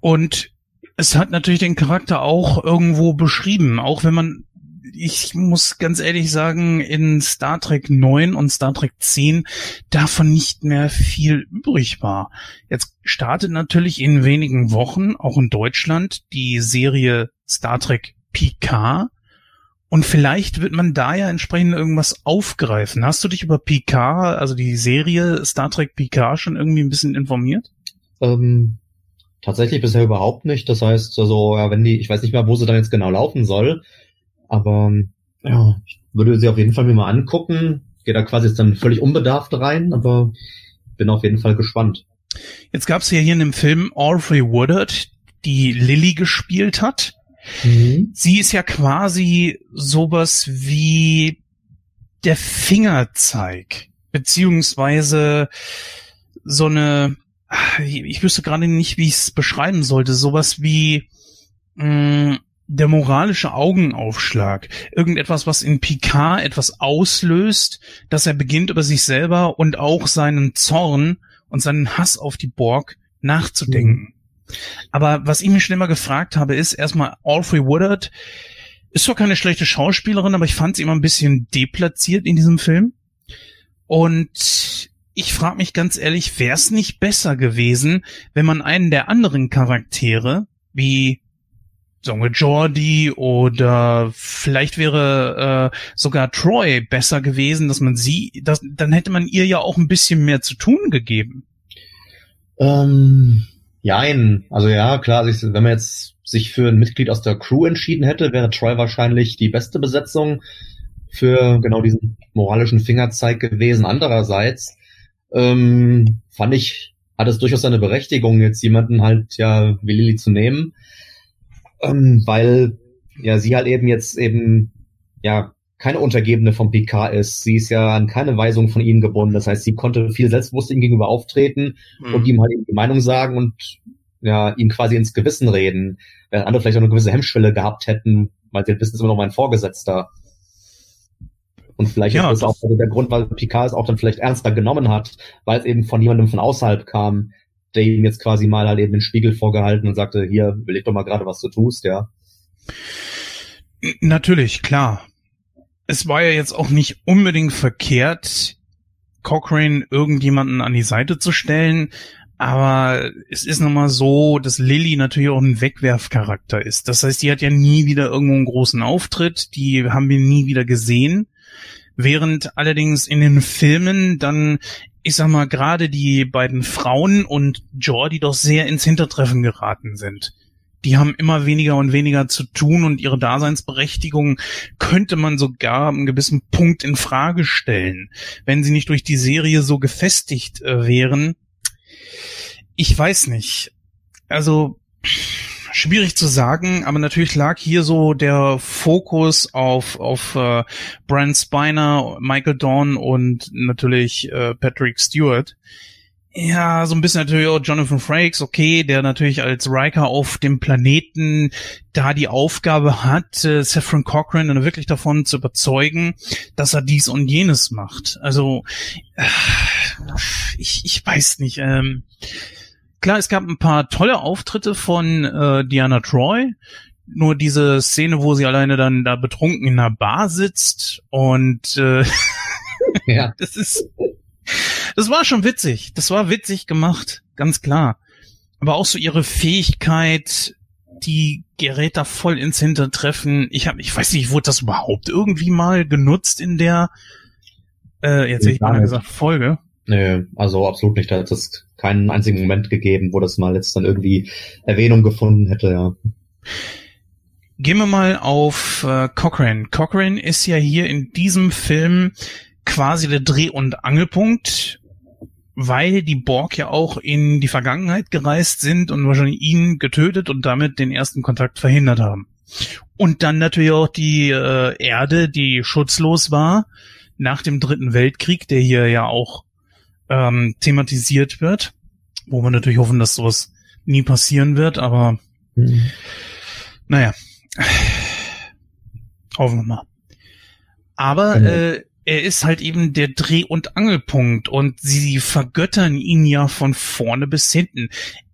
Und es hat natürlich den Charakter auch irgendwo beschrieben, auch wenn man ich muss ganz ehrlich sagen, in Star Trek 9 und Star Trek 10 davon nicht mehr viel übrig war. Jetzt startet natürlich in wenigen Wochen, auch in Deutschland, die Serie Star Trek Picard. Und vielleicht wird man da ja entsprechend irgendwas aufgreifen. Hast du dich über Picard, also die Serie Star Trek Picard, schon irgendwie ein bisschen informiert? Ähm, tatsächlich bisher überhaupt nicht. Das heißt, also, ja, wenn die, ich weiß nicht mehr, wo sie dann jetzt genau laufen soll, aber ja, ich würde sie auf jeden Fall mir mal angucken. Gehe da quasi jetzt dann völlig unbedarft rein, aber bin auf jeden Fall gespannt. Jetzt gab es ja hier in dem Film Audrey Woodard, die Lily gespielt hat. Mhm. Sie ist ja quasi sowas wie der Fingerzeig, beziehungsweise so eine, ich wüsste gerade nicht, wie ich es beschreiben sollte, sowas wie mh, mm, der moralische Augenaufschlag, irgendetwas, was in Picard etwas auslöst, dass er beginnt über sich selber und auch seinen Zorn und seinen Hass auf die Borg nachzudenken. Mhm. Aber was ich mich schon immer gefragt habe, ist erstmal Alfred Woodard ist zwar keine schlechte Schauspielerin, aber ich fand sie immer ein bisschen deplatziert in diesem Film. Und ich frage mich ganz ehrlich, wäre es nicht besser gewesen, wenn man einen der anderen Charaktere, wie sagen wir Jordi oder vielleicht wäre äh, sogar Troy besser gewesen, dass man sie, dass, dann hätte man ihr ja auch ein bisschen mehr zu tun gegeben. Ähm, Jein. Also ja, klar, wenn man jetzt sich für ein Mitglied aus der Crew entschieden hätte, wäre Troy wahrscheinlich die beste Besetzung für genau diesen moralischen Fingerzeig gewesen. Andererseits ähm, fand ich, hat es durchaus seine Berechtigung, jetzt jemanden halt ja wie Lilly zu nehmen, ähm, weil ja sie halt eben jetzt eben ja keine Untergebene vom PK ist. Sie ist ja an keine Weisung von ihm gebunden. Das heißt, sie konnte viel selbstbewusst ihm gegenüber auftreten mhm. und ihm halt die Meinung sagen und ja, ihm quasi ins Gewissen reden. Während andere vielleicht auch eine gewisse Hemmschwelle gehabt hätten, weil sie wissen, ist immer noch mein Vorgesetzter. Und vielleicht ja, ist das auch also der Grund, weil Picard es auch dann vielleicht ernster genommen hat, weil es eben von jemandem von außerhalb kam, der ihm jetzt quasi mal halt eben den Spiegel vorgehalten und sagte, hier, ich doch mal gerade, was du tust, ja. Natürlich, klar es war ja jetzt auch nicht unbedingt verkehrt, Cochrane irgendjemanden an die Seite zu stellen, aber es ist nun mal so, dass Lilly natürlich auch ein Wegwerfcharakter ist. Das heißt, die hat ja nie wieder irgendwo einen großen Auftritt, die haben wir nie wieder gesehen. Während allerdings in den Filmen dann, ich sag mal, gerade die beiden Frauen und Jordi doch sehr ins Hintertreffen geraten sind die haben immer weniger und weniger zu tun und ihre Daseinsberechtigung könnte man sogar einen gewissen Punkt in Frage stellen, wenn sie nicht durch die Serie so gefestigt äh, wären. Ich weiß nicht. Also schwierig zu sagen, aber natürlich lag hier so der Fokus auf auf äh, Brian Spiner, Michael Dawn und natürlich äh, Patrick Stewart. Ja, so ein bisschen natürlich auch Jonathan Frakes, okay, der natürlich als Riker auf dem Planeten da die Aufgabe hat, äh, Saffron Cochran dann wirklich davon zu überzeugen, dass er dies und jenes macht. Also, äh, ich, ich weiß nicht. Ähm, klar, es gab ein paar tolle Auftritte von äh, Diana Troy, nur diese Szene, wo sie alleine dann da betrunken in einer Bar sitzt und äh, ja. das ist das war schon witzig. Das war witzig gemacht, ganz klar. Aber auch so ihre Fähigkeit, die Geräte voll ins Hintertreffen. Ich habe, ich weiß nicht, wurde das überhaupt irgendwie mal genutzt in der, äh, jetzt hätte ich mal gesagt, Folge. Nee, also absolut nicht. Da hat es keinen einzigen Moment gegeben, wo das mal jetzt dann irgendwie Erwähnung gefunden hätte, ja. Gehen wir mal auf äh, Cochrane. Cochrane ist ja hier in diesem Film quasi der Dreh- und Angelpunkt, weil die Borg ja auch in die Vergangenheit gereist sind und wahrscheinlich ihn getötet und damit den ersten Kontakt verhindert haben. Und dann natürlich auch die äh, Erde, die schutzlos war nach dem Dritten Weltkrieg, der hier ja auch ähm, thematisiert wird, wo wir natürlich hoffen, dass sowas nie passieren wird, aber mhm. naja, hoffen wir mal. Aber mhm. äh, er ist halt eben der Dreh- und Angelpunkt und sie vergöttern ihn ja von vorne bis hinten.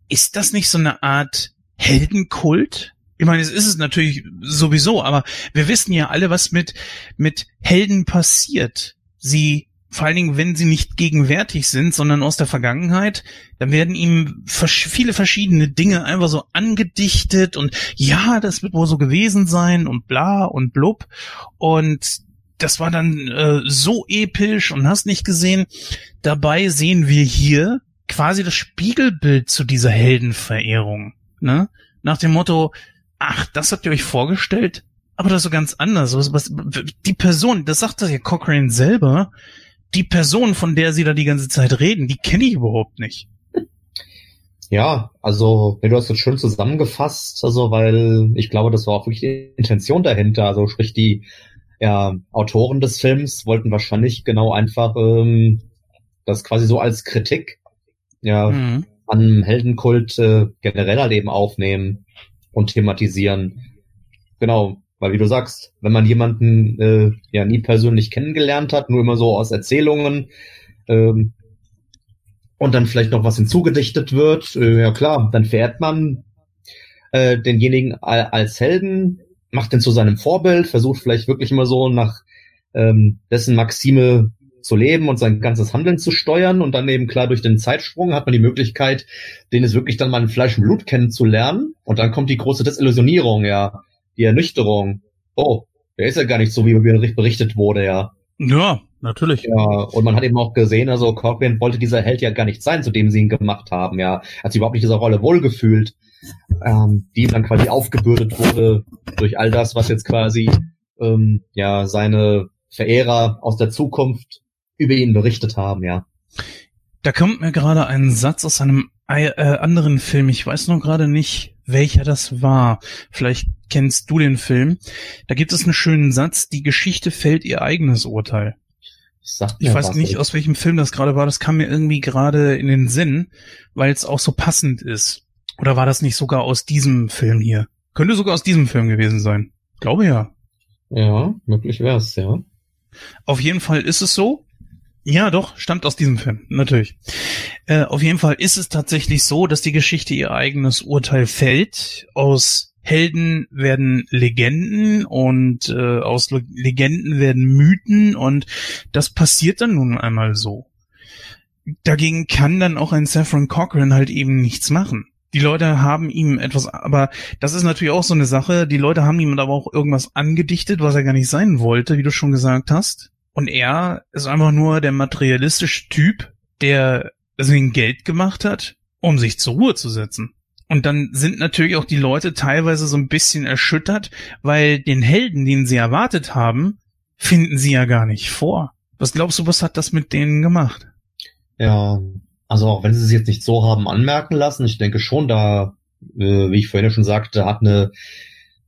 Ist das nicht so eine Art Heldenkult? Ich meine, es ist es natürlich sowieso, aber wir wissen ja alle, was mit, mit Helden passiert. Sie, vor allen Dingen, wenn sie nicht gegenwärtig sind, sondern aus der Vergangenheit, dann werden ihm viele verschiedene Dinge einfach so angedichtet und ja, das wird wohl so gewesen sein und bla und blub. Und das war dann äh, so episch und hast nicht gesehen. Dabei sehen wir hier quasi das Spiegelbild zu dieser Heldenverehrung. Ne? Nach dem Motto, ach, das habt ihr euch vorgestellt, aber das ist so ganz anders. Was, was, die Person, das sagt das ja Cochrane selber, die Person, von der sie da die ganze Zeit reden, die kenne ich überhaupt nicht. Ja, also, du hast jetzt schön zusammengefasst, also, weil ich glaube, das war auch wirklich die Intention dahinter, also sprich die ja, Autoren des Films wollten wahrscheinlich genau einfach ähm, das quasi so als Kritik ja mhm. an Heldenkult äh, generell halt eben aufnehmen und thematisieren. Genau, weil wie du sagst, wenn man jemanden äh, ja nie persönlich kennengelernt hat, nur immer so aus Erzählungen ähm, und dann vielleicht noch was hinzugedichtet wird, äh, ja klar, dann verehrt man äh, denjenigen als Helden, macht den zu seinem Vorbild, versucht vielleicht wirklich immer so nach ähm, dessen Maxime zu leben und sein ganzes Handeln zu steuern und dann eben klar durch den Zeitsprung hat man die Möglichkeit, den es wirklich dann mal in Fleisch und Blut kennenzulernen und dann kommt die große Desillusionierung, ja, die Ernüchterung. Oh, der ist ja gar nicht so, wie berichtet wurde, ja. Ja, natürlich. Ja, und man hat eben auch gesehen, also Corbin wollte dieser Held ja gar nicht sein, zu dem sie ihn gemacht haben, ja. Hat sich überhaupt nicht dieser Rolle wohlgefühlt ähm, die ihm dann quasi aufgebürdet wurde durch all das, was jetzt quasi ähm, ja seine Verehrer aus der Zukunft über ihn berichtet haben, ja. Da kommt mir gerade ein Satz aus einem äh, anderen Film. Ich weiß noch gerade nicht, welcher das war. Vielleicht kennst du den Film. Da gibt es einen schönen Satz, die Geschichte fällt ihr eigenes Urteil. Ich weiß nicht, aus welchem Film das gerade war. Das kam mir irgendwie gerade in den Sinn, weil es auch so passend ist. Oder war das nicht sogar aus diesem Film hier? Könnte sogar aus diesem Film gewesen sein. Glaube ja. Ja, möglich wäre es, ja. Auf jeden Fall ist es so. Ja, doch, stammt aus diesem Film, natürlich. Äh, auf jeden Fall ist es tatsächlich so, dass die Geschichte ihr eigenes Urteil fällt. Aus Helden werden Legenden und äh, aus Le Legenden werden Mythen und das passiert dann nun einmal so. Dagegen kann dann auch ein Saffron Cochran halt eben nichts machen die Leute haben ihm etwas, aber das ist natürlich auch so eine Sache, die Leute haben ihm aber auch irgendwas angedichtet, was er gar nicht sein wollte, wie du schon gesagt hast. Und er ist einfach nur der materialistische Typ, der deswegen Geld gemacht hat, um sich zur Ruhe zu setzen. Und dann sind natürlich auch die Leute teilweise so ein bisschen erschüttert, weil den Helden, den sie erwartet haben, finden sie ja gar nicht vor. Was glaubst du, was hat das mit denen gemacht? Ja, also auch wenn sie es jetzt nicht so haben anmerken lassen, ich denke schon, da, äh, wie ich vorhin schon sagte, hat eine,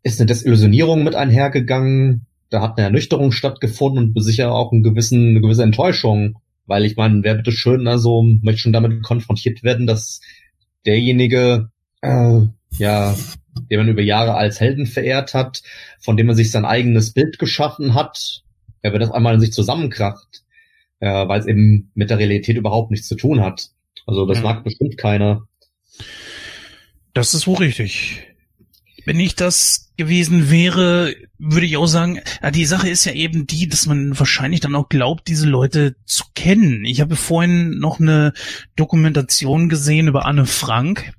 ist eine Desillusionierung mit einhergegangen, da hat eine Ernüchterung stattgefunden und sicher auch einen gewissen, eine gewisse Enttäuschung Weil ich meine, wer bitte schön also möchte schon damit konfrontiert werden, dass derjenige, äh, ja, den man über Jahre als Helden verehrt hat, von dem man sich sein eigenes Bild geschaffen hat, ja, wenn das einmal in sich zusammenkracht, äh, weil es eben mit der Realität überhaupt nichts zu tun hat. Also das mhm. mag bestimmt keiner. Das ist wohl richtig. Wenn ich das gewesen wäre, würde ich auch sagen, ja, die Sache ist ja eben die, dass man wahrscheinlich dann auch glaubt, diese Leute zu kennen. Ich habe vorhin noch eine Dokumentation gesehen über Anne Frank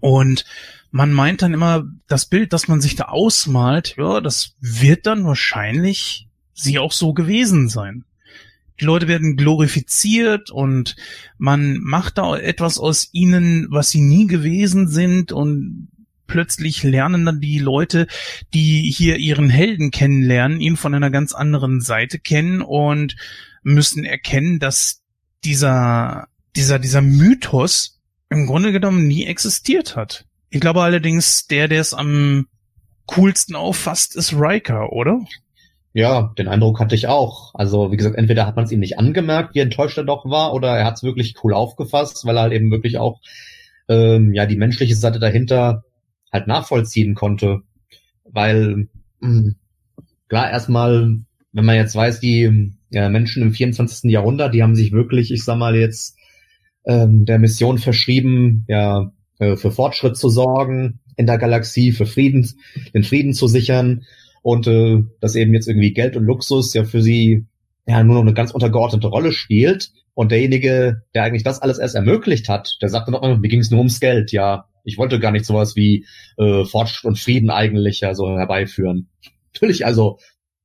und man meint dann immer, das Bild, das man sich da ausmalt, ja, das wird dann wahrscheinlich sie auch so gewesen sein. Die Leute werden glorifiziert und man macht da etwas aus ihnen, was sie nie gewesen sind und plötzlich lernen dann die Leute, die hier ihren Helden kennenlernen, ihn von einer ganz anderen Seite kennen und müssen erkennen, dass dieser, dieser, dieser Mythos im Grunde genommen nie existiert hat. Ich glaube allerdings, der, der es am coolsten auffasst, ist Riker, oder? Ja, den Eindruck hatte ich auch. Also wie gesagt, entweder hat man es ihm nicht angemerkt, wie enttäuscht er doch war, oder er hat es wirklich cool aufgefasst, weil er halt eben wirklich auch ähm, ja die menschliche Seite dahinter halt nachvollziehen konnte. Weil mh, hm, klar, erstmal, wenn man jetzt weiß, die ja, Menschen im 24. Jahrhundert, die haben sich wirklich, ich sag mal jetzt, ähm, der Mission verschrieben, ja, äh, für Fortschritt zu sorgen in der Galaxie, für Frieden, den Frieden zu sichern und äh, dass eben jetzt irgendwie Geld und Luxus ja für sie ja nur noch eine ganz untergeordnete Rolle spielt. Und derjenige, der eigentlich das alles erst ermöglicht hat, der sagte noch, mir ging es nur ums Geld. Ja, ich wollte gar nicht sowas wie äh, Fortschritt und Frieden eigentlich ja so herbeiführen. Natürlich, also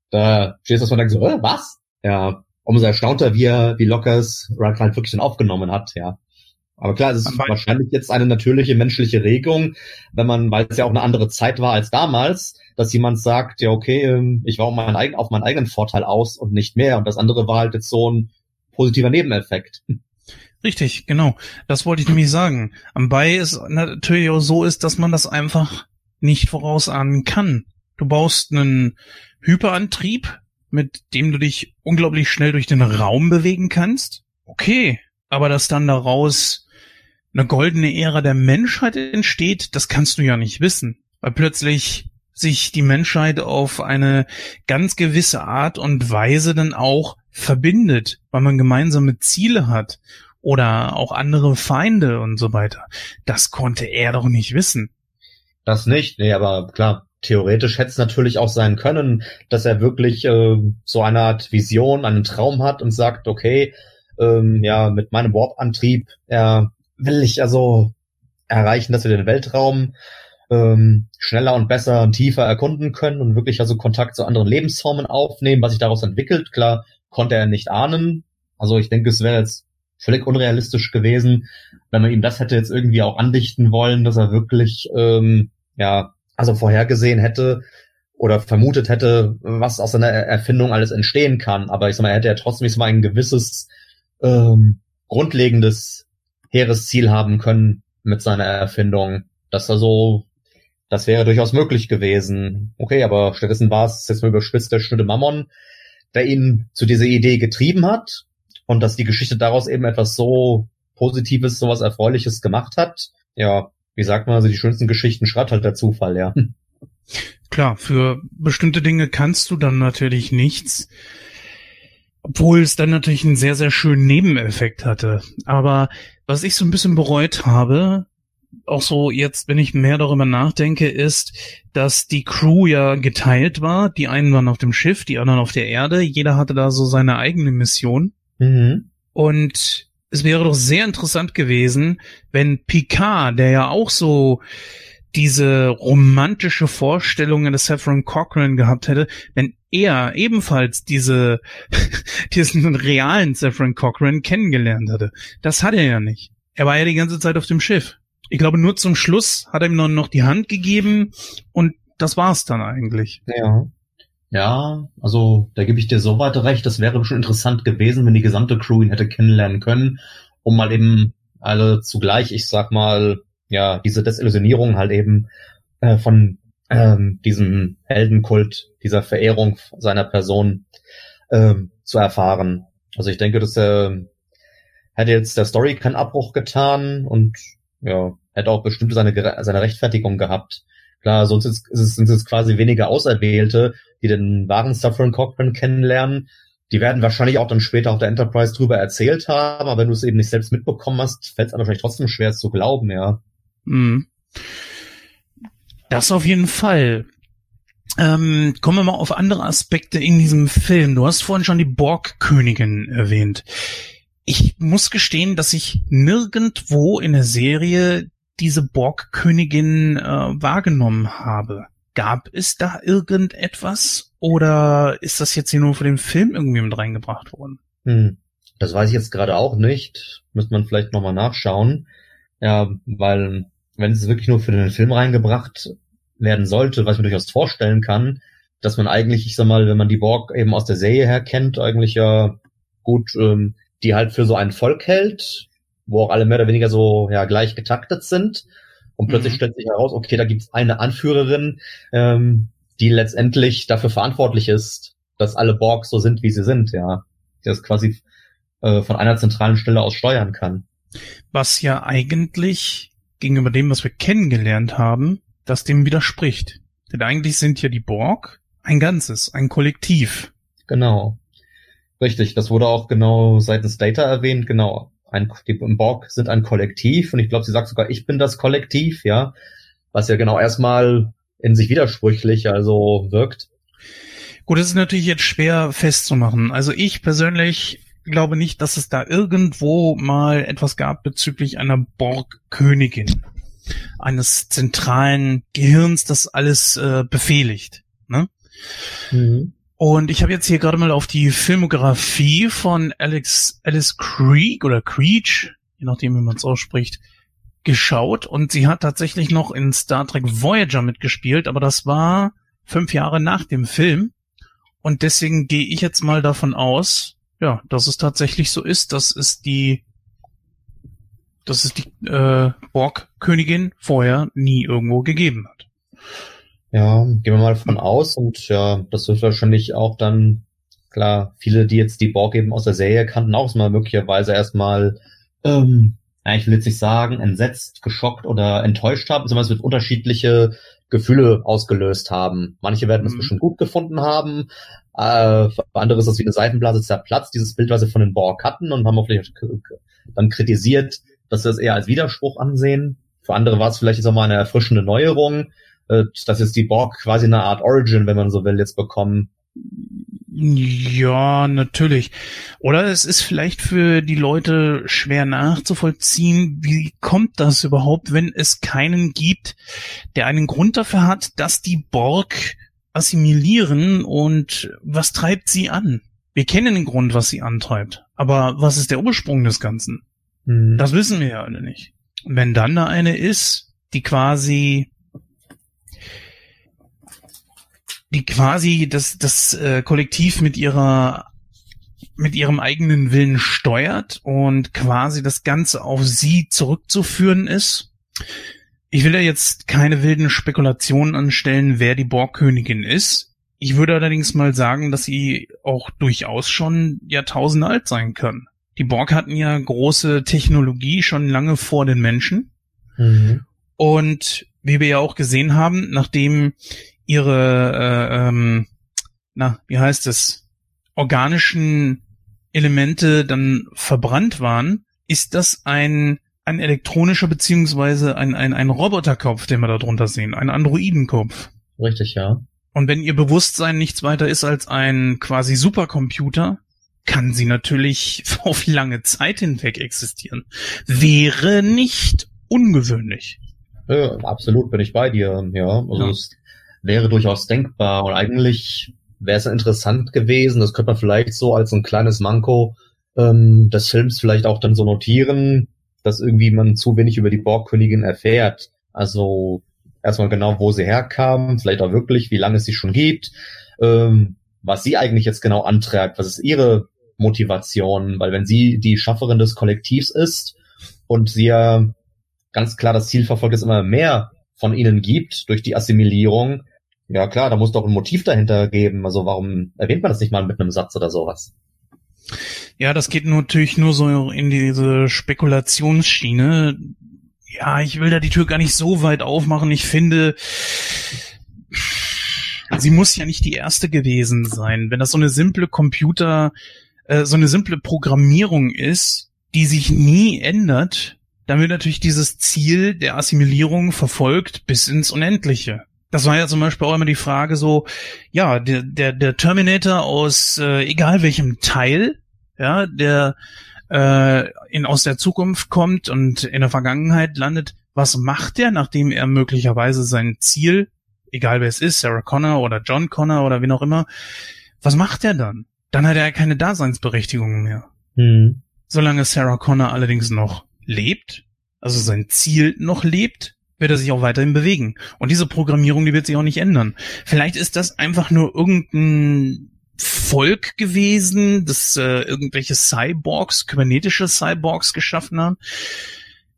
da stehst du und denkst so, äh, was? Ja, umso erstaunter, wie er, wie locker es Ralph halt wirklich dann aufgenommen hat, ja. Aber klar, es ist wahrscheinlich jetzt eine natürliche menschliche Regung, wenn man, weil es ja auch eine andere Zeit war als damals, dass jemand sagt, ja okay, ähm, ich war auf meinen, eigenen, auf meinen eigenen Vorteil aus und nicht mehr. Und das andere war halt jetzt so ein positiver Nebeneffekt. Richtig, genau. Das wollte ich nämlich sagen. Am Bei ist natürlich auch so ist, dass man das einfach nicht vorausahnen kann. Du baust einen Hyperantrieb, mit dem du dich unglaublich schnell durch den Raum bewegen kannst. Okay, aber dass dann daraus eine goldene Ära der Menschheit entsteht, das kannst du ja nicht wissen. Weil plötzlich sich die Menschheit auf eine ganz gewisse Art und Weise dann auch verbindet, weil man gemeinsame Ziele hat oder auch andere Feinde und so weiter. Das konnte er doch nicht wissen. Das nicht, nee, aber klar, theoretisch hätte es natürlich auch sein können, dass er wirklich äh, so eine Art Vision, einen Traum hat und sagt, okay, ähm, ja, mit meinem Warp-Antrieb äh, will ich also erreichen, dass wir den Weltraum ähm, schneller und besser und tiefer erkunden können und wirklich also Kontakt zu anderen Lebensformen aufnehmen, was sich daraus entwickelt. Klar, konnte er nicht ahnen. Also ich denke, es wäre jetzt völlig unrealistisch gewesen, wenn man ihm das hätte jetzt irgendwie auch andichten wollen, dass er wirklich ähm, ja also vorhergesehen hätte oder vermutet hätte, was aus seiner Erfindung alles entstehen kann. Aber ich sag mal, er hätte ja trotzdem ich sag mal, ein gewisses ähm, grundlegendes Heeresziel haben können mit seiner Erfindung. Dass er so das wäre durchaus möglich gewesen. Okay, aber stattdessen war es jetzt mal überspitzt der Schnüde Mammon, der ihn zu dieser Idee getrieben hat und dass die Geschichte daraus eben etwas so Positives, sowas Erfreuliches gemacht hat. Ja, wie sagt man, also die schönsten Geschichten schreibt halt der Zufall, ja. Klar, für bestimmte Dinge kannst du dann natürlich nichts. Obwohl es dann natürlich einen sehr, sehr schönen Nebeneffekt hatte. Aber was ich so ein bisschen bereut habe, auch so jetzt, wenn ich mehr darüber nachdenke, ist, dass die Crew ja geteilt war. Die einen waren auf dem Schiff, die anderen auf der Erde. Jeder hatte da so seine eigene Mission. Mhm. Und es wäre doch sehr interessant gewesen, wenn Picard, der ja auch so diese romantische Vorstellungen des Saffron Cochrane gehabt hätte, wenn er ebenfalls diese, diesen realen Saffron Cochrane kennengelernt hätte. Das hat er ja nicht. Er war ja die ganze Zeit auf dem Schiff. Ich glaube, nur zum Schluss hat er ihm noch die Hand gegeben und das war's dann eigentlich. Ja. Ja, also da gebe ich dir so weit recht, das wäre schon interessant gewesen, wenn die gesamte Crew ihn hätte kennenlernen können, um mal eben alle zugleich, ich sag mal, ja, diese Desillusionierung halt eben äh, von ähm, diesem Heldenkult, dieser Verehrung seiner Person ähm, zu erfahren. Also ich denke, dass er hätte jetzt der Story keinen Abbruch getan und ja, hätte auch bestimmt seine, seine Rechtfertigung gehabt. Klar, sonst ist, sind es quasi weniger Auserwählte, die den wahren Suffering Cochran kennenlernen. Die werden wahrscheinlich auch dann später auf der Enterprise drüber erzählt haben, aber wenn du es eben nicht selbst mitbekommen hast, fällt es wahrscheinlich trotzdem schwer es zu glauben, ja. Mhm. Das auf jeden Fall. Ähm, kommen wir mal auf andere Aspekte in diesem Film. Du hast vorhin schon die Borg-Königin erwähnt. Ich muss gestehen, dass ich nirgendwo in der Serie diese Borg-Königin äh, wahrgenommen habe. Gab es da irgendetwas oder ist das jetzt hier nur für den Film irgendwie mit reingebracht worden? Hm. Das weiß ich jetzt gerade auch nicht. Müsste man vielleicht nochmal nachschauen. Ja, weil wenn es wirklich nur für den Film reingebracht werden sollte, was ich mir durchaus vorstellen kann, dass man eigentlich, ich sag mal, wenn man die Borg eben aus der Serie her kennt, eigentlich ja gut, ähm, die halt für so ein Volk hält, wo auch alle mehr oder weniger so ja gleich getaktet sind. Und plötzlich mhm. stellt sich heraus, okay, da gibt es eine Anführerin, ähm, die letztendlich dafür verantwortlich ist, dass alle Borg so sind, wie sie sind, ja. Die das quasi äh, von einer zentralen Stelle aus steuern kann. Was ja eigentlich gegenüber dem, was wir kennengelernt haben, das dem widerspricht. Denn eigentlich sind ja die Borg ein Ganzes, ein Kollektiv. Genau. Richtig, das wurde auch genau seitens Data erwähnt, genau. Ein, die Borg sind ein Kollektiv und ich glaube, sie sagt sogar, ich bin das Kollektiv, ja. Was ja genau erstmal in sich widersprüchlich also wirkt. Gut, das ist natürlich jetzt schwer festzumachen. Also ich persönlich glaube nicht, dass es da irgendwo mal etwas gab bezüglich einer Borg-Königin. Eines zentralen Gehirns, das alles äh, befehligt. Ne? Mhm. Und ich habe jetzt hier gerade mal auf die Filmografie von Alex, Alice Creek oder Creech, je nachdem, wie man es ausspricht, geschaut. Und sie hat tatsächlich noch in Star Trek Voyager mitgespielt, aber das war fünf Jahre nach dem Film. Und deswegen gehe ich jetzt mal davon aus, ja, dass es tatsächlich so ist, dass es die, dass es die äh, Borg-Königin vorher nie irgendwo gegeben hat. Ja, gehen wir mal von aus und ja, das wird wahrscheinlich auch dann, klar, viele, die jetzt die Borg eben aus der Serie kannten, auch mal möglicherweise erstmal, ähm, ich will jetzt nicht sagen, entsetzt, geschockt oder enttäuscht haben, sondern es wird unterschiedliche Gefühle ausgelöst haben. Manche werden es mhm. bestimmt gut gefunden haben, äh, für andere ist das wie eine Seifenblase zerplatzt, dieses Bild, was sie von den Borg hatten und haben auch vielleicht dann kritisiert, dass sie das eher als Widerspruch ansehen. Für andere war es vielleicht jetzt auch mal eine erfrischende Neuerung, äh, dass jetzt die Borg quasi eine Art Origin, wenn man so will, jetzt bekommen. Ja, natürlich. Oder es ist vielleicht für die Leute schwer nachzuvollziehen, wie kommt das überhaupt, wenn es keinen gibt, der einen Grund dafür hat, dass die Borg assimilieren und was treibt sie an? Wir kennen den Grund, was sie antreibt. Aber was ist der Ursprung des Ganzen? Mhm. Das wissen wir ja alle nicht. Wenn dann da eine ist, die quasi die quasi das, das äh, Kollektiv mit ihrer mit ihrem eigenen Willen steuert und quasi das Ganze auf sie zurückzuführen ist. Ich will da jetzt keine wilden Spekulationen anstellen, wer die Borgkönigin ist. Ich würde allerdings mal sagen, dass sie auch durchaus schon Jahrtausende alt sein kann. Die Borg hatten ja große Technologie schon lange vor den Menschen. Mhm. Und wie wir ja auch gesehen haben, nachdem ihre, äh, ähm, na, wie heißt es, organischen Elemente dann verbrannt waren, ist das ein, ein elektronischer beziehungsweise ein, ein, ein Roboterkopf, den wir da drunter sehen, ein Androidenkopf. Richtig, ja. Und wenn ihr Bewusstsein nichts weiter ist als ein quasi Supercomputer, kann sie natürlich auf lange Zeit hinweg existieren. Wäre nicht ungewöhnlich. Ja, absolut bin ich bei dir, ja. Also ja. es wäre durchaus denkbar. Und eigentlich wäre es interessant gewesen, das könnte man vielleicht so als ein kleines Manko ähm, des Films vielleicht auch dann so notieren, dass irgendwie man zu wenig über die Borgkönigin erfährt. Also erstmal genau, wo sie herkam, vielleicht auch wirklich, wie lange es sie schon gibt, ähm, was sie eigentlich jetzt genau antreibt, was ist ihre Motivation, weil wenn sie die Schafferin des Kollektivs ist und sie ja ganz klar das Ziel verfolgt, dass immer mehr von ihnen gibt durch die Assimilierung, ja klar, da muss doch ein Motiv dahinter geben. Also warum erwähnt man das nicht mal mit einem Satz oder sowas? Ja, das geht natürlich nur so in diese Spekulationsschiene. Ja, ich will da die Tür gar nicht so weit aufmachen. Ich finde, sie muss ja nicht die erste gewesen sein. Wenn das so eine simple Computer, äh, so eine simple Programmierung ist, die sich nie ändert, dann wird natürlich dieses Ziel der Assimilierung verfolgt bis ins Unendliche. Das war ja zum Beispiel auch immer die Frage so, ja, der, der, der Terminator aus äh, egal welchem Teil, ja, der äh, in, aus der Zukunft kommt und in der Vergangenheit landet, was macht der, nachdem er möglicherweise sein Ziel, egal wer es ist, Sarah Connor oder John Connor oder wie auch immer, was macht er dann? Dann hat er keine Daseinsberechtigung mehr. Mhm. Solange Sarah Connor allerdings noch lebt, also sein Ziel noch lebt, wird er sich auch weiterhin bewegen. Und diese Programmierung, die wird sich auch nicht ändern. Vielleicht ist das einfach nur irgendein Volk gewesen, das äh, irgendwelche Cyborgs, kybernetische Cyborgs geschaffen haben.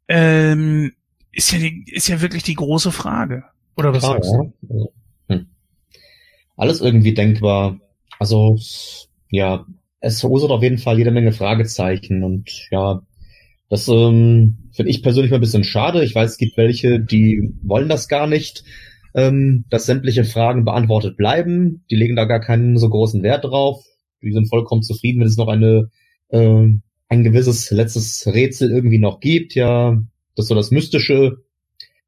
Ähm, ist ja die, ist ja wirklich die große Frage. Oder was Klar, sagst du? Ja. Also, hm. Alles irgendwie denkbar. Also, ja, es verursacht auf jeden Fall jede Menge Fragezeichen und ja, das ähm, finde ich persönlich mal ein bisschen schade. Ich weiß, es gibt welche, die wollen das gar nicht, ähm, dass sämtliche Fragen beantwortet bleiben. Die legen da gar keinen so großen Wert drauf. Die sind vollkommen zufrieden, wenn es noch eine äh, ein gewisses letztes Rätsel irgendwie noch gibt, ja, dass so das Mystische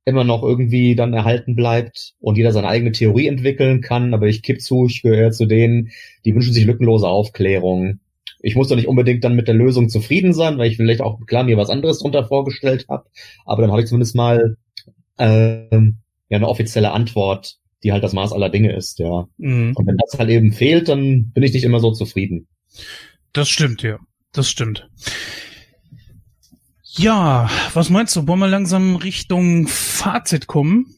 immer noch irgendwie dann erhalten bleibt und jeder seine eigene Theorie entwickeln kann. Aber ich kipp zu, ich gehöre zu denen, die wünschen sich lückenlose Aufklärung. Ich muss doch nicht unbedingt dann mit der Lösung zufrieden sein, weil ich vielleicht auch klar mir was anderes drunter vorgestellt habe. Aber dann habe ich zumindest mal ähm, ja eine offizielle Antwort, die halt das Maß aller Dinge ist, ja. Mhm. Und wenn das halt eben fehlt, dann bin ich nicht immer so zufrieden. Das stimmt, ja. Das stimmt. Ja, was meinst du? Wollen wir langsam Richtung Fazit kommen?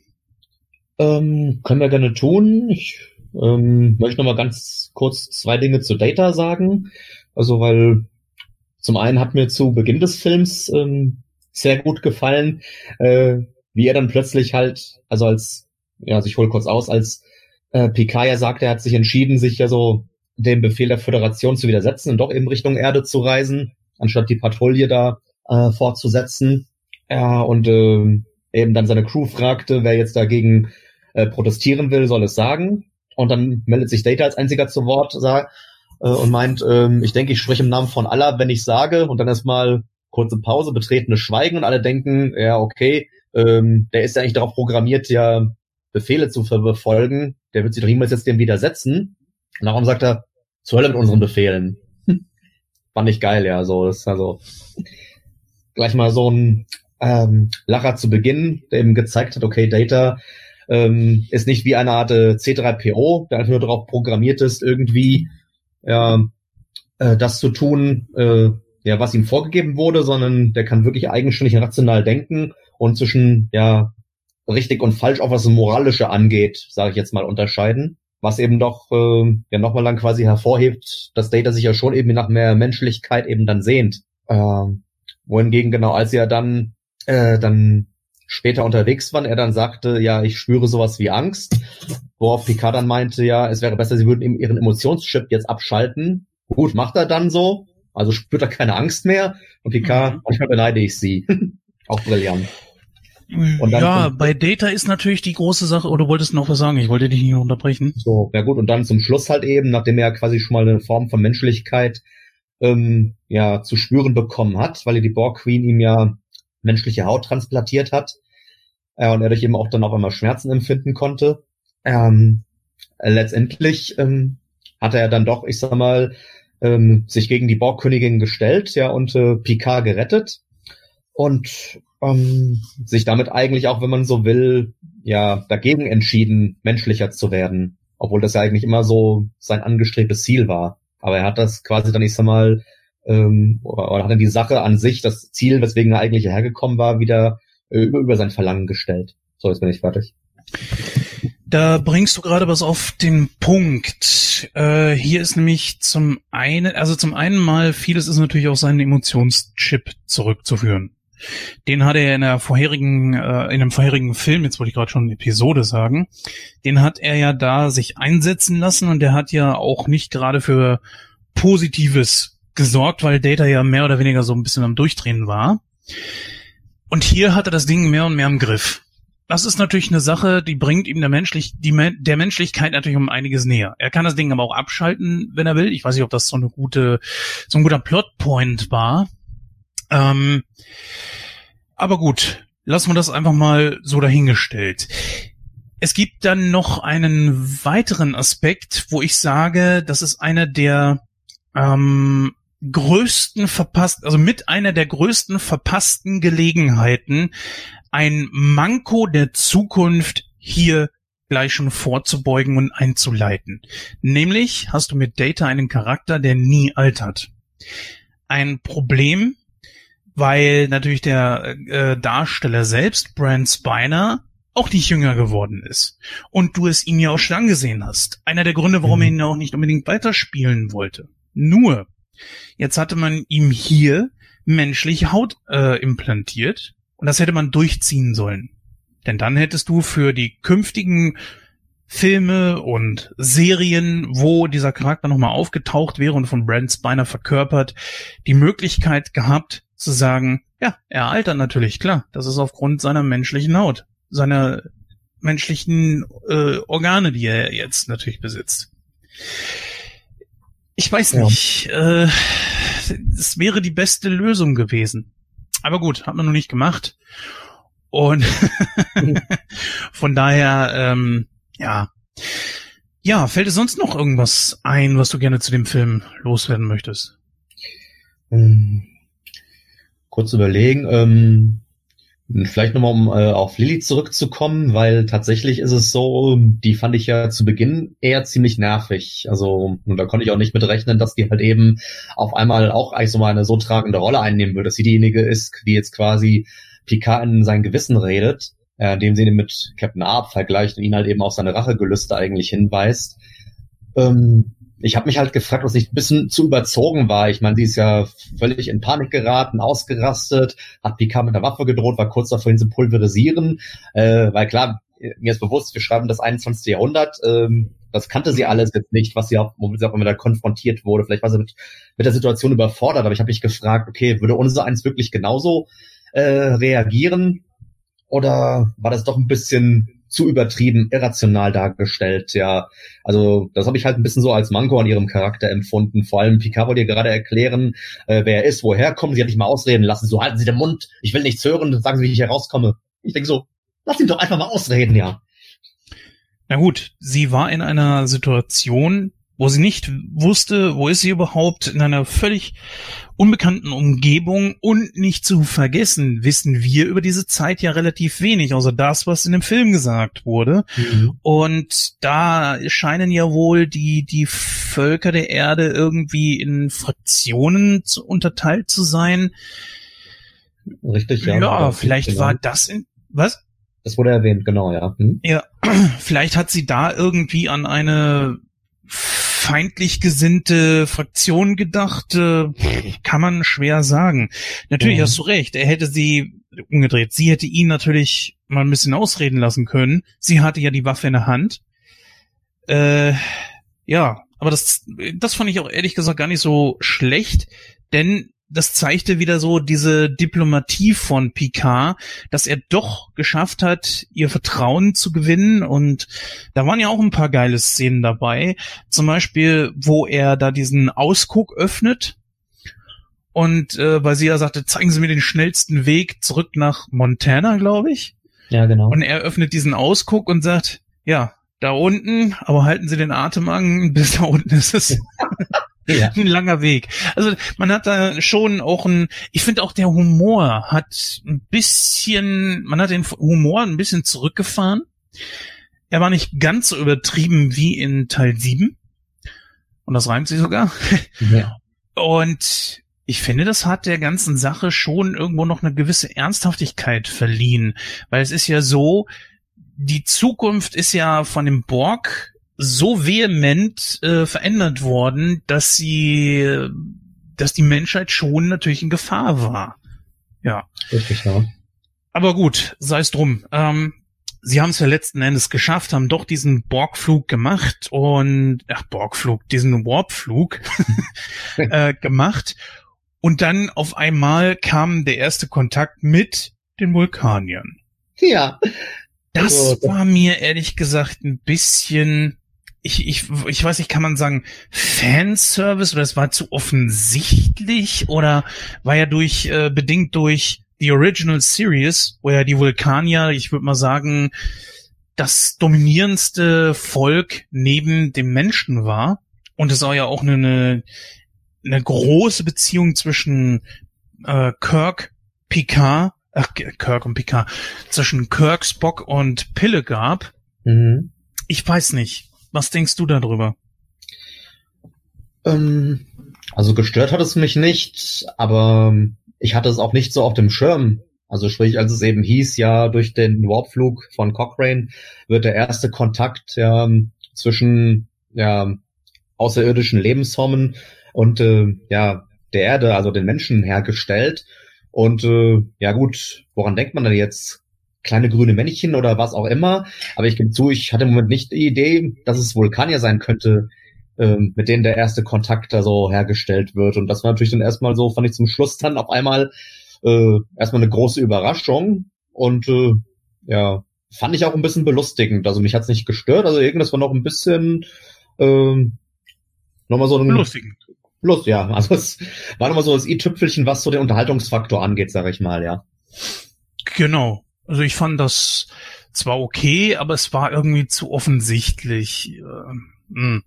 Ähm, können wir gerne tun. Ich ähm, möchte noch mal ganz kurz zwei Dinge zu Data sagen. Also, weil zum einen hat mir zu Beginn des Films ähm, sehr gut gefallen, äh, wie er dann plötzlich halt, also als, ja, also ich hole kurz aus, als äh, Picard ja sagte, er hat sich entschieden, sich ja so dem Befehl der Föderation zu widersetzen und doch eben Richtung Erde zu reisen, anstatt die Patrouille da äh, fortzusetzen. Ja, und äh, eben dann seine Crew fragte, wer jetzt dagegen äh, protestieren will, soll es sagen. Und dann meldet sich Data als einziger zu Wort sag, äh, und meint, ähm, ich denke, ich spreche im Namen von Allah, wenn ich sage. Und dann erstmal kurze Pause, betretene Schweigen und alle denken, ja, okay, ähm, der ist ja eigentlich darauf programmiert, ja Befehle zu befolgen. Der wird sich doch niemals jetzt dem widersetzen. Und darum sagt er, zur Hölle mit unseren Befehlen. Fand ich geil, ja, so, das ist also gleich mal so ein ähm, Lacher zu Beginn, der eben gezeigt hat, okay, Data ähm, ist nicht wie eine Art äh, C3PO, der einfach nur darauf programmiert ist, irgendwie ja, äh, das zu tun, äh, ja, was ihm vorgegeben wurde, sondern der kann wirklich eigenständig rational denken und zwischen ja richtig und falsch, auch was das Moralische angeht, sage ich jetzt mal, unterscheiden. Was eben doch äh, ja nochmal lang quasi hervorhebt, dass Data sich ja schon eben nach mehr Menschlichkeit eben dann sehnt. Äh, wohingegen genau, als er dann äh, dann später unterwegs waren, er dann sagte, ja, ich spüre sowas wie Angst, worauf Picard dann meinte, ja, es wäre besser, sie würden ihm ihren Emotionschip jetzt abschalten. Gut, macht er dann so, also spürt er keine Angst mehr und Picard, mhm. manchmal beneide ich sie. Auch brillant. ja, bei Data ist natürlich die große Sache, oder du wolltest noch was sagen? Ich wollte dich nicht unterbrechen. So, ja gut, und dann zum Schluss halt eben, nachdem er quasi schon mal eine Form von Menschlichkeit ähm, ja zu spüren bekommen hat, weil er die Borg Queen ihm ja menschliche Haut transplantiert hat äh, und er durch eben auch dann auf einmal Schmerzen empfinden konnte. Ähm, äh, letztendlich ähm, hat er dann doch, ich sag mal, ähm, sich gegen die Borgkönigin gestellt, ja, und äh, Picard gerettet und ähm, sich damit eigentlich auch, wenn man so will, ja, dagegen entschieden, menschlicher zu werden, obwohl das ja eigentlich immer so sein angestrebtes Ziel war. Aber er hat das quasi dann, ich sag mal, ähm, oder, hat dann die Sache an sich, das Ziel, weswegen er eigentlich hergekommen war, wieder äh, über, über sein Verlangen gestellt. So, jetzt bin ich fertig. Da bringst du gerade was auf den Punkt. Äh, hier ist nämlich zum einen, also zum einen mal, vieles ist natürlich auf seinen Emotionschip zurückzuführen. Den hat er in der vorherigen, äh, in einem vorherigen Film, jetzt wollte ich gerade schon Episode sagen, den hat er ja da sich einsetzen lassen und der hat ja auch nicht gerade für Positives gesorgt, weil Data ja mehr oder weniger so ein bisschen am Durchdrehen war. Und hier hat er das Ding mehr und mehr im Griff. Das ist natürlich eine Sache, die bringt ihm der, Menschlich die, der Menschlichkeit natürlich um einiges näher. Er kann das Ding aber auch abschalten, wenn er will. Ich weiß nicht, ob das so eine gute, so ein guter Plotpoint war. Ähm, aber gut, lassen wir das einfach mal so dahingestellt. Es gibt dann noch einen weiteren Aspekt, wo ich sage, das ist einer der ähm, größten verpasst, also mit einer der größten verpassten Gelegenheiten, ein Manko der Zukunft hier gleich schon vorzubeugen und einzuleiten. Nämlich hast du mit Data einen Charakter, der nie altert. Ein Problem, weil natürlich der äh, Darsteller selbst, Brand Spiner, auch nicht jünger geworden ist. Und du es ihm ja auch schon angesehen hast. Einer der Gründe, warum mhm. er ihn auch nicht unbedingt weiterspielen wollte. Nur, jetzt hatte man ihm hier menschliche Haut äh, implantiert und das hätte man durchziehen sollen. Denn dann hättest du für die künftigen Filme und Serien, wo dieser Charakter nochmal aufgetaucht wäre und von Brent Spiner verkörpert, die Möglichkeit gehabt zu sagen, ja, er altert natürlich, klar, das ist aufgrund seiner menschlichen Haut, seiner menschlichen äh, Organe, die er jetzt natürlich besitzt. Ich weiß ja. nicht, äh, es wäre die beste Lösung gewesen. Aber gut, hat man noch nicht gemacht. Und von daher, ähm, ja. Ja, fällt dir sonst noch irgendwas ein, was du gerne zu dem Film loswerden möchtest? Hm. Kurz überlegen. Ähm, Vielleicht nochmal, um äh, auf Lilly zurückzukommen, weil tatsächlich ist es so, die fand ich ja zu Beginn eher ziemlich nervig. Also, und da konnte ich auch nicht mit rechnen, dass die halt eben auf einmal auch eigentlich so mal eine so tragende Rolle einnehmen würde, dass sie diejenige ist, die jetzt quasi Picard in sein Gewissen redet, äh, indem sie ihn mit Captain Arp vergleicht und ihn halt eben auf seine Rachegelüste eigentlich hinweist. Ähm, ich habe mich halt gefragt, was ich ein bisschen zu überzogen war. Ich meine, sie ist ja völlig in Panik geraten, ausgerastet, hat Picard mit der Waffe gedroht, war kurz davor, ihn zu pulverisieren. Äh, weil klar, mir ist bewusst, wir schreiben das 21. Jahrhundert. Ähm, das kannte sie alles jetzt nicht, was sie auch, womit sie auch immer da konfrontiert wurde. Vielleicht war sie mit, mit der Situation überfordert, aber ich habe mich gefragt, okay, würde unser eins wirklich genauso äh, reagieren? Oder war das doch ein bisschen zu übertrieben, irrational dargestellt, ja. Also das habe ich halt ein bisschen so als Manko an ihrem Charakter empfunden. Vor allem Picard wollte ihr gerade erklären, äh, wer er ist, woher kommt. Sie hat nicht mal ausreden lassen. So, halten Sie den Mund, ich will nichts hören, sagen Sie, wie ich hier rauskomme. Ich denke so, lass ihn doch einfach mal ausreden, ja. Na gut, sie war in einer Situation, wo sie nicht wusste, wo ist sie überhaupt, in einer völlig unbekannten Umgebung und nicht zu vergessen, wissen wir über diese Zeit ja relativ wenig, außer das, was in dem Film gesagt wurde. Mhm. Und da scheinen ja wohl die, die Völker der Erde irgendwie in Fraktionen zu, unterteilt zu sein. Richtig, ja. Ja, vielleicht war das in, was? Das wurde erwähnt, genau, ja. Hm? Ja, vielleicht hat sie da irgendwie an eine feindlich gesinnte Fraktion gedacht, äh, kann man schwer sagen. Natürlich mhm. hast du recht, er hätte sie umgedreht. Sie hätte ihn natürlich mal ein bisschen ausreden lassen können. Sie hatte ja die Waffe in der Hand. Äh, ja, aber das, das fand ich auch ehrlich gesagt gar nicht so schlecht, denn das zeigte wieder so diese Diplomatie von Picard, dass er doch geschafft hat, ihr Vertrauen zu gewinnen. Und da waren ja auch ein paar geile Szenen dabei. Zum Beispiel, wo er da diesen Ausguck öffnet. Und äh, weil sie ja sagte, zeigen Sie mir den schnellsten Weg zurück nach Montana, glaube ich. Ja, genau. Und er öffnet diesen Ausguck und sagt, ja, da unten, aber halten Sie den Atem an, bis da unten ist es. ja. ein langer Weg. Also man hat da schon auch ein, ich finde auch der Humor hat ein bisschen, man hat den Humor ein bisschen zurückgefahren. Er war nicht ganz so übertrieben wie in Teil 7. Und das reimt sich sogar. Ja. Und ich finde, das hat der ganzen Sache schon irgendwo noch eine gewisse Ernsthaftigkeit verliehen. Weil es ist ja so, die Zukunft ist ja von dem Borg so vehement äh, verändert worden, dass sie, dass die Menschheit schon natürlich in Gefahr war. Ja. Wirklich, ja. Aber gut, sei es drum. Ähm, sie haben es ja letzten Endes geschafft, haben doch diesen Borgflug gemacht und ach Borgflug, diesen Warpflug äh, gemacht und dann auf einmal kam der erste Kontakt mit den Vulkaniern. Ja. Das also, war mir ehrlich gesagt ein bisschen ich, ich, ich weiß nicht, kann man sagen, Fanservice oder es war zu offensichtlich oder war ja durch, äh, bedingt durch die Original Series, wo ja die Vulkanier, ich würde mal sagen, das dominierendste Volk neben dem Menschen war. Und es war ja auch eine, eine große Beziehung zwischen äh, Kirk, Picard, ach, Kirk und Picard, zwischen Kirk, Spock und Pille gab. Mhm. Ich weiß nicht. Was denkst du darüber? Ähm, also gestört hat es mich nicht, aber ich hatte es auch nicht so auf dem Schirm. Also sprich, als es eben hieß, ja, durch den Warpflug von Cochrane wird der erste Kontakt ja, zwischen ja, außerirdischen Lebensformen und äh, ja, der Erde, also den Menschen hergestellt. Und äh, ja gut, woran denkt man denn jetzt? Kleine grüne Männchen oder was auch immer. Aber ich gebe zu, ich hatte im Moment nicht die Idee, dass es Vulkanier sein könnte, ähm, mit denen der erste Kontakt da so hergestellt wird. Und das war natürlich dann erstmal so, fand ich zum Schluss dann auf einmal äh, erstmal eine große Überraschung. Und äh, ja, fand ich auch ein bisschen belustigend. Also mich hat's nicht gestört. Also irgendwas war noch ein bisschen ähm, nochmal so ein belustigend. Lust, ja. Also es war nochmal so das i-Tüpfelchen, was so den Unterhaltungsfaktor angeht, sag ich mal, ja. Genau. Also ich fand das zwar okay, aber es war irgendwie zu offensichtlich. Ähm hm.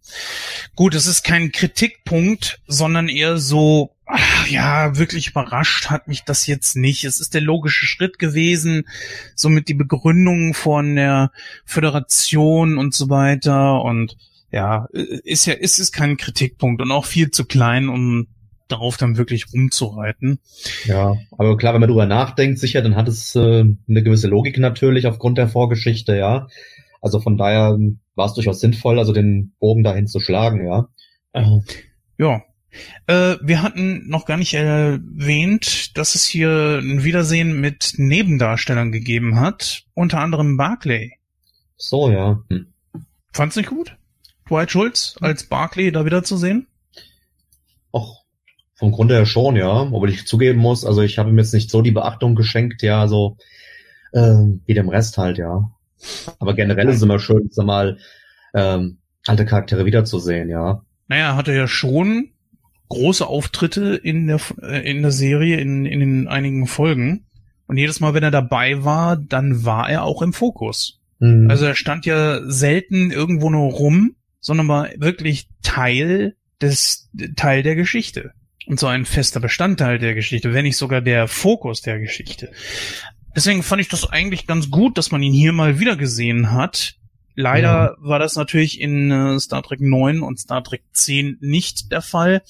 Gut, es ist kein Kritikpunkt, sondern eher so, ach, ja, wirklich überrascht hat mich das jetzt nicht. Es ist der logische Schritt gewesen, somit die Begründung von der Föderation und so weiter und ja, ist ja, ist es kein Kritikpunkt und auch viel zu klein, um darauf dann wirklich rumzureiten. Ja, aber klar, wenn man drüber nachdenkt, sicher, dann hat es äh, eine gewisse Logik natürlich aufgrund der Vorgeschichte, ja. Also von daher war es durchaus sinnvoll, also den Bogen dahin zu schlagen, ja. Ja. Äh, wir hatten noch gar nicht erwähnt, dass es hier ein Wiedersehen mit Nebendarstellern gegeben hat, unter anderem Barclay. So, ja. Hm. Fand's nicht gut? Dwight Schultz als Barclay da wieder zu sehen? Och, vom Grunde her schon, ja. Obwohl ich zugeben muss, also ich habe ihm jetzt nicht so die Beachtung geschenkt, ja, so äh, wie dem Rest halt, ja. Aber generell ist es immer schön, sag mal, ähm, alte Charaktere wiederzusehen, ja. Naja, hatte ja schon große Auftritte in der, in der Serie, in, in den einigen Folgen. Und jedes Mal, wenn er dabei war, dann war er auch im Fokus. Mhm. Also er stand ja selten irgendwo nur rum, sondern war wirklich Teil des, Teil der Geschichte. Und so ein fester Bestandteil der Geschichte, wenn nicht sogar der Fokus der Geschichte. Deswegen fand ich das eigentlich ganz gut, dass man ihn hier mal wieder gesehen hat. Leider ja. war das natürlich in äh, Star Trek 9 und Star Trek 10 nicht der Fall.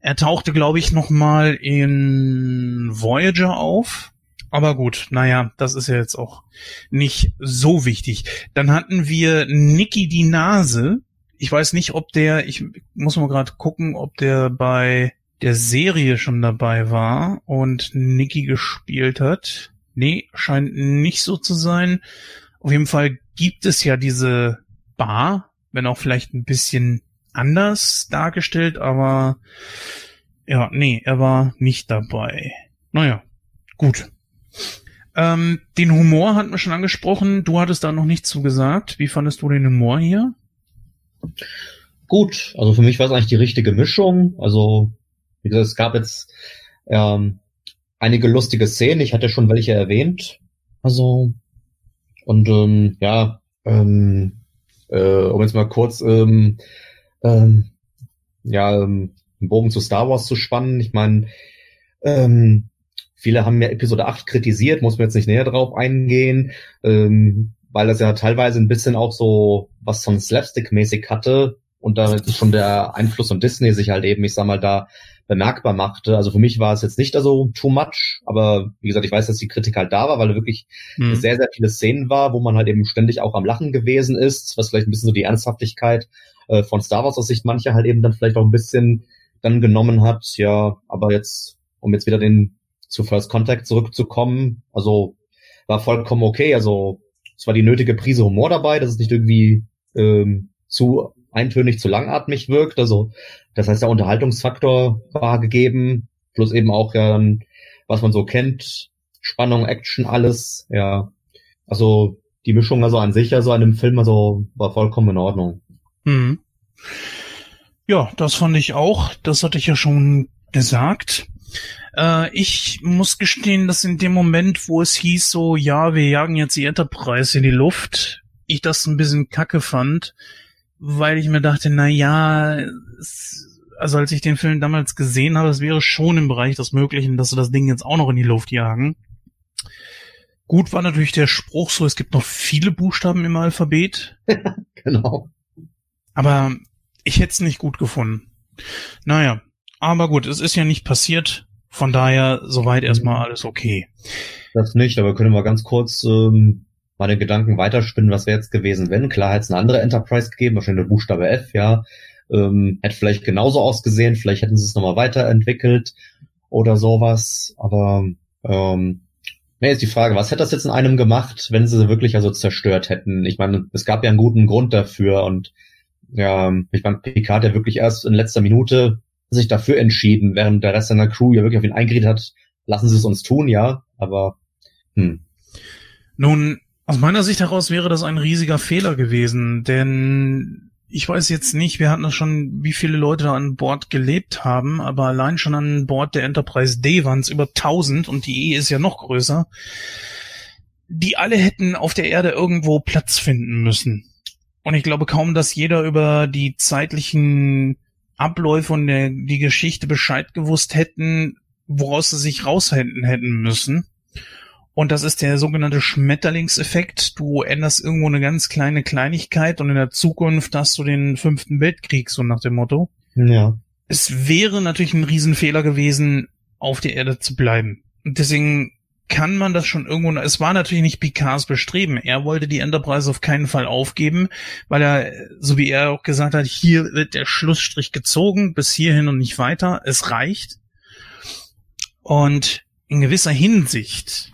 Er tauchte, glaube ich, noch mal in Voyager auf. Aber gut, naja, das ist ja jetzt auch nicht so wichtig. Dann hatten wir Nicky die Nase. Ich weiß nicht, ob der, ich muss mal gerade gucken, ob der bei der Serie schon dabei war und Nicky gespielt hat. Nee, scheint nicht so zu sein. Auf jeden Fall gibt es ja diese Bar, wenn auch vielleicht ein bisschen anders dargestellt, aber ja, nee, er war nicht dabei. Naja, gut. Ähm, den Humor hatten wir schon angesprochen. Du hattest da noch nichts zu gesagt. Wie fandest du den Humor hier? Gut, also für mich war es eigentlich die richtige Mischung. Also wie gesagt, es gab jetzt ähm, einige lustige Szenen. Ich hatte schon welche erwähnt. Also, und ähm, ja, ähm, äh, um jetzt mal kurz ähm, ähm, ja, ähm, einen Bogen zu Star Wars zu spannen. Ich meine, ähm, viele haben ja Episode 8 kritisiert, muss man jetzt nicht näher drauf eingehen, ähm, weil das ja teilweise ein bisschen auch so was von Slapstick-mäßig hatte und da schon der Einfluss von Disney sich halt eben, ich sag mal, da bemerkbar machte. Also für mich war es jetzt nicht also too much, aber wie gesagt, ich weiß, dass die Kritik halt da war, weil da wirklich mhm. sehr, sehr viele Szenen war, wo man halt eben ständig auch am Lachen gewesen ist, was vielleicht ein bisschen so die Ernsthaftigkeit äh, von Star Wars aus Sicht mancher halt eben dann vielleicht auch ein bisschen dann genommen hat. Ja, aber jetzt, um jetzt wieder den zu First Contact zurückzukommen, also war vollkommen okay. Also zwar die nötige Prise Humor dabei, dass es nicht irgendwie ähm, zu eintönig, zu langatmig wirkt. Also das heißt, der Unterhaltungsfaktor war gegeben, plus eben auch ja dann, was man so kennt, Spannung, Action, alles. Ja, also die Mischung also an sich, also an dem Film, also war vollkommen in Ordnung. Mhm. Ja, das fand ich auch. Das hatte ich ja schon gesagt. Äh, ich muss gestehen, dass in dem Moment, wo es hieß, so, ja, wir jagen jetzt die Enterprise in die Luft, ich das ein bisschen kacke fand, weil ich mir dachte, na ja, also als ich den Film damals gesehen habe, es wäre schon im Bereich des Möglichen, dass sie das Ding jetzt auch noch in die Luft jagen. Gut war natürlich der Spruch so, es gibt noch viele Buchstaben im Alphabet. genau. Aber ich hätte es nicht gut gefunden. Naja, aber gut, es ist ja nicht passiert. Von daher soweit erstmal alles okay. Das nicht, aber können wir ganz kurz ähm, mal den Gedanken weiterspinnen, was wäre jetzt gewesen, wenn? Klar hätte es eine andere Enterprise gegeben, wahrscheinlich der Buchstabe F, ja. Ähm, hätte vielleicht genauso ausgesehen, vielleicht hätten sie es nochmal weiterentwickelt oder sowas. Aber ähm, Nee, ist die Frage, was hätte das jetzt in einem gemacht, wenn sie wirklich also zerstört hätten? Ich meine, es gab ja einen guten Grund dafür und ja, ich meine, Picard ja wirklich erst in letzter Minute sich dafür entschieden, während der Rest seiner Crew ja wirklich auf ihn eingeredet hat, lassen sie es uns tun, ja, aber hm. Nun, aus meiner Sicht heraus wäre das ein riesiger Fehler gewesen, denn ich weiß jetzt nicht, wir hatten das schon, wie viele Leute da an Bord gelebt haben, aber allein schon an Bord der Enterprise D waren es über 1000 und die E ist ja noch größer. Die alle hätten auf der Erde irgendwo Platz finden müssen. Und ich glaube kaum, dass jeder über die zeitlichen Abläufe und der, die Geschichte Bescheid gewusst hätten, woraus sie sich raushalten hätten müssen. Und das ist der sogenannte Schmetterlingseffekt. Du änderst irgendwo eine ganz kleine Kleinigkeit und in der Zukunft hast du den fünften Weltkrieg, so nach dem Motto. Ja. Es wäre natürlich ein Riesenfehler gewesen, auf der Erde zu bleiben. Und deswegen kann man das schon irgendwo, es war natürlich nicht Picards Bestreben. Er wollte die Enterprise auf keinen Fall aufgeben, weil er, so wie er auch gesagt hat, hier wird der Schlussstrich gezogen, bis hierhin und nicht weiter. Es reicht. Und in gewisser Hinsicht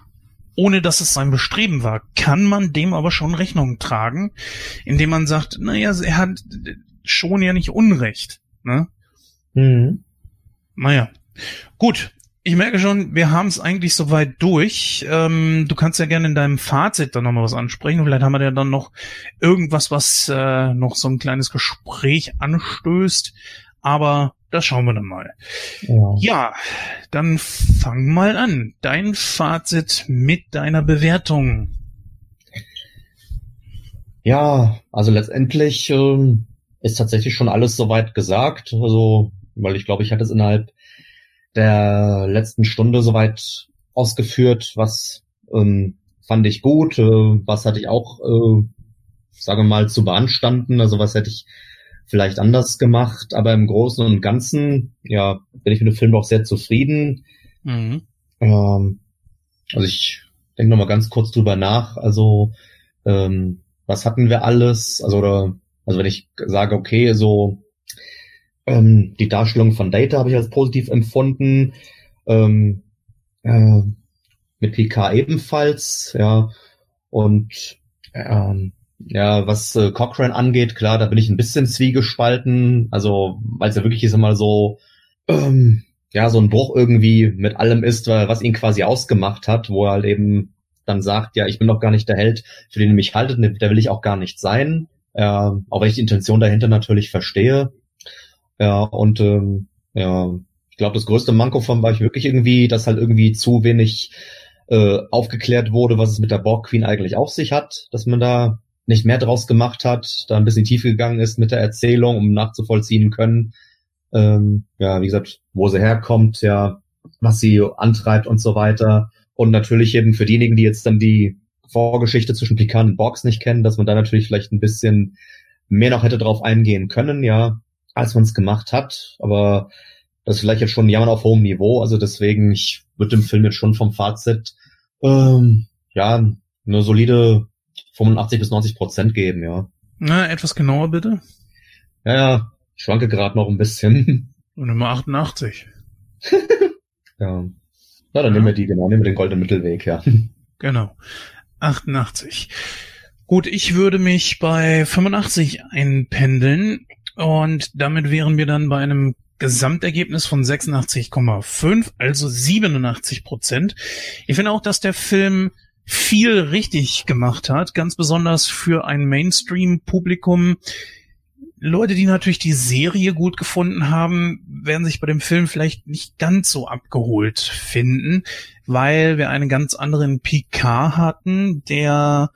ohne dass es sein Bestreben war, kann man dem aber schon Rechnung tragen, indem man sagt, naja, er hat schon ja nicht Unrecht. Ne? Mhm. Naja, gut. Ich merke schon, wir haben es eigentlich soweit durch. Ähm, du kannst ja gerne in deinem Fazit dann nochmal was ansprechen. Vielleicht haben wir ja dann noch irgendwas, was äh, noch so ein kleines Gespräch anstößt. Aber das schauen wir dann mal. Ja. ja, dann fang mal an. Dein Fazit mit deiner Bewertung. Ja, also letztendlich äh, ist tatsächlich schon alles soweit gesagt. Also, weil ich glaube, ich hatte es innerhalb der letzten Stunde soweit ausgeführt, was ähm, fand ich gut, äh, was hatte ich auch, äh, sage mal, zu beanstanden, also was hätte ich vielleicht anders gemacht, aber im Großen und Ganzen, ja, bin ich mit dem Film auch sehr zufrieden. Mhm. Ähm, also ich denke noch mal ganz kurz drüber nach. Also ähm, was hatten wir alles? Also oder also wenn ich sage, okay, so ähm, die Darstellung von Data habe ich als positiv empfunden. Ähm, äh, mit PK ebenfalls, ja. Und ähm, ja, was äh, Cochrane angeht, klar, da bin ich ein bisschen zwiegespalten. Also, weil es ja wirklich ist immer so, ähm, ja, so ein Bruch irgendwie mit allem ist, was ihn quasi ausgemacht hat, wo er halt eben dann sagt, ja, ich bin doch gar nicht der Held, für den ihr mich haltet, der will ich auch gar nicht sein. Äh, auch wenn ich die Intention dahinter natürlich verstehe. Ja, und ähm, ja, ich glaube, das größte Manko von war ich wirklich irgendwie, dass halt irgendwie zu wenig äh, aufgeklärt wurde, was es mit der Borg Queen eigentlich auf sich hat, dass man da nicht mehr draus gemacht hat, da ein bisschen tiefer gegangen ist mit der Erzählung, um nachzuvollziehen können, ähm, ja, wie gesagt, wo sie herkommt, ja, was sie antreibt und so weiter. Und natürlich eben für diejenigen, die jetzt dann die Vorgeschichte zwischen Picard und Box nicht kennen, dass man da natürlich vielleicht ein bisschen mehr noch hätte drauf eingehen können, ja, als man es gemacht hat. Aber das ist vielleicht jetzt schon Jammern auf hohem Niveau. Also deswegen, ich würde dem Film jetzt schon vom Fazit ähm, ja eine solide 85 bis 90 Prozent geben, ja. Na, etwas genauer bitte. Ja, ja, schwanke gerade noch ein bisschen. Und Nummer 88. ja. Na, dann ja. nehmen wir die, genau, nehmen wir den goldenen Mittelweg, ja. Genau. 88. Gut, ich würde mich bei 85 einpendeln und damit wären wir dann bei einem Gesamtergebnis von 86,5, also 87 Prozent. Ich finde auch, dass der Film viel richtig gemacht hat, ganz besonders für ein Mainstream-Publikum. Leute, die natürlich die Serie gut gefunden haben, werden sich bei dem Film vielleicht nicht ganz so abgeholt finden, weil wir einen ganz anderen Picard hatten, der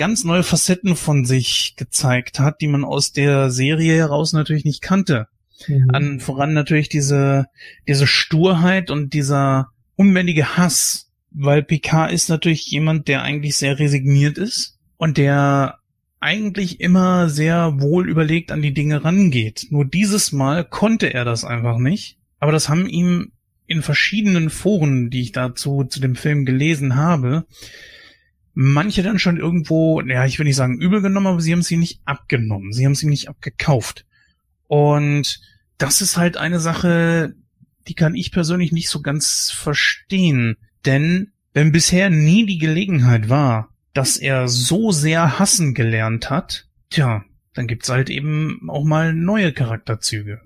ganz neue Facetten von sich gezeigt hat, die man aus der Serie heraus natürlich nicht kannte. Mhm. An voran natürlich diese, diese Sturheit und dieser unbändige Hass, weil Picard ist natürlich jemand, der eigentlich sehr resigniert ist und der eigentlich immer sehr wohl überlegt an die Dinge rangeht. Nur dieses Mal konnte er das einfach nicht. Aber das haben ihm in verschiedenen Foren, die ich dazu zu dem Film gelesen habe, manche dann schon irgendwo, ja, ich will nicht sagen übel genommen, aber sie haben sie nicht abgenommen. Sie haben sie nicht abgekauft. Und das ist halt eine Sache, die kann ich persönlich nicht so ganz verstehen. Denn wenn bisher nie die Gelegenheit war, dass er so sehr hassen gelernt hat, tja, dann gibt's halt eben auch mal neue Charakterzüge.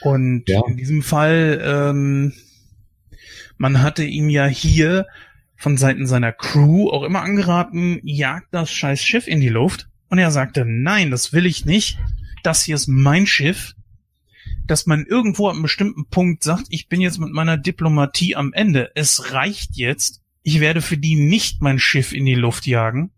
Und ja. in diesem Fall, ähm, man hatte ihm ja hier von Seiten seiner Crew auch immer angeraten, jagt das scheiß Schiff in die Luft. Und er sagte, nein, das will ich nicht. Das hier ist mein Schiff. Dass man irgendwo an einem bestimmten Punkt sagt, ich bin jetzt mit meiner Diplomatie am Ende. Es reicht jetzt. Ich werde für die nicht mein Schiff in die Luft jagen.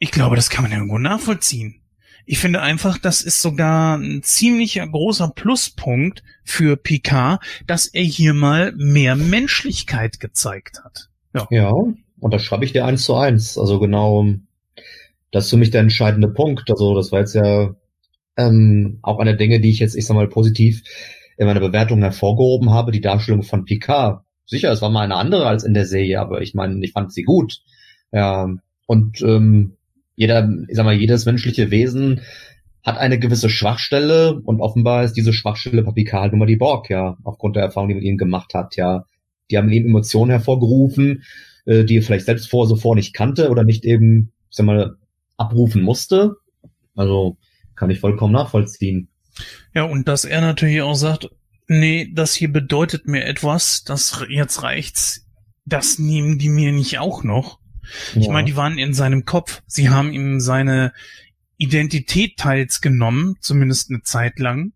Ich glaube, das kann man irgendwo nachvollziehen. Ich finde einfach, das ist sogar ein ziemlicher großer Pluspunkt für Picard, dass er hier mal mehr Menschlichkeit gezeigt hat. Ja, ja und da schreibe ich dir eins zu eins. Also genau, das ist für mich der entscheidende Punkt. Also das war jetzt ja ähm, auch eine Dinge, die ich jetzt, ich sag mal, positiv in meiner Bewertung hervorgehoben habe, die Darstellung von Picard. Sicher, es war mal eine andere als in der Serie, aber ich meine, ich fand sie gut. Ja, und ähm, jeder, ich sag mal, jedes menschliche Wesen hat eine gewisse Schwachstelle und offenbar ist diese Schwachstelle Picard halt nun mal die Borg, ja, aufgrund der Erfahrung, die man ihm gemacht hat, ja. Die haben ihm Emotionen hervorgerufen, äh, die er vielleicht selbst vor so vor nicht kannte oder nicht eben, ich sag mal, abrufen musste. Also kann ich vollkommen nachvollziehen. Ja, und dass er natürlich auch sagt, nee, das hier bedeutet mir etwas, das jetzt reicht's, das nehmen die mir nicht auch noch. Ja. Ich meine, die waren in seinem Kopf. Sie haben ihm seine Identität teils genommen, zumindest eine Zeit lang.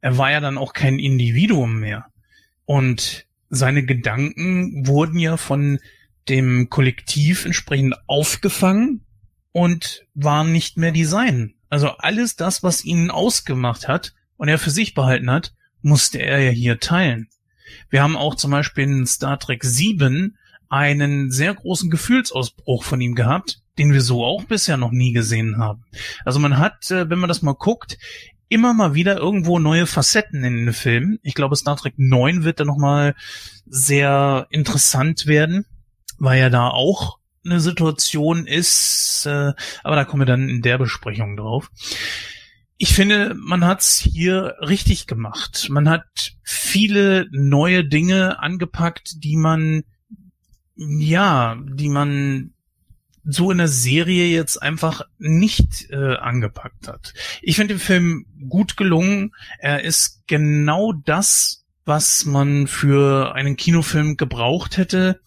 Er war ja dann auch kein Individuum mehr. Und seine Gedanken wurden ja von dem Kollektiv entsprechend aufgefangen und waren nicht mehr die seinen. Also alles das, was ihn ausgemacht hat und er für sich behalten hat, musste er ja hier teilen. Wir haben auch zum Beispiel in Star Trek 7 einen sehr großen Gefühlsausbruch von ihm gehabt, den wir so auch bisher noch nie gesehen haben. Also man hat, äh, wenn man das mal guckt, immer mal wieder irgendwo neue Facetten in den Filmen. Ich glaube, Star Trek 9 wird da nochmal sehr interessant werden, weil ja da auch eine Situation ist, äh, aber da kommen wir dann in der Besprechung drauf. Ich finde, man hat's hier richtig gemacht. Man hat viele neue Dinge angepackt, die man ja, die man so in der Serie jetzt einfach nicht äh, angepackt hat. Ich finde den Film gut gelungen. Er ist genau das, was man für einen Kinofilm gebraucht hätte.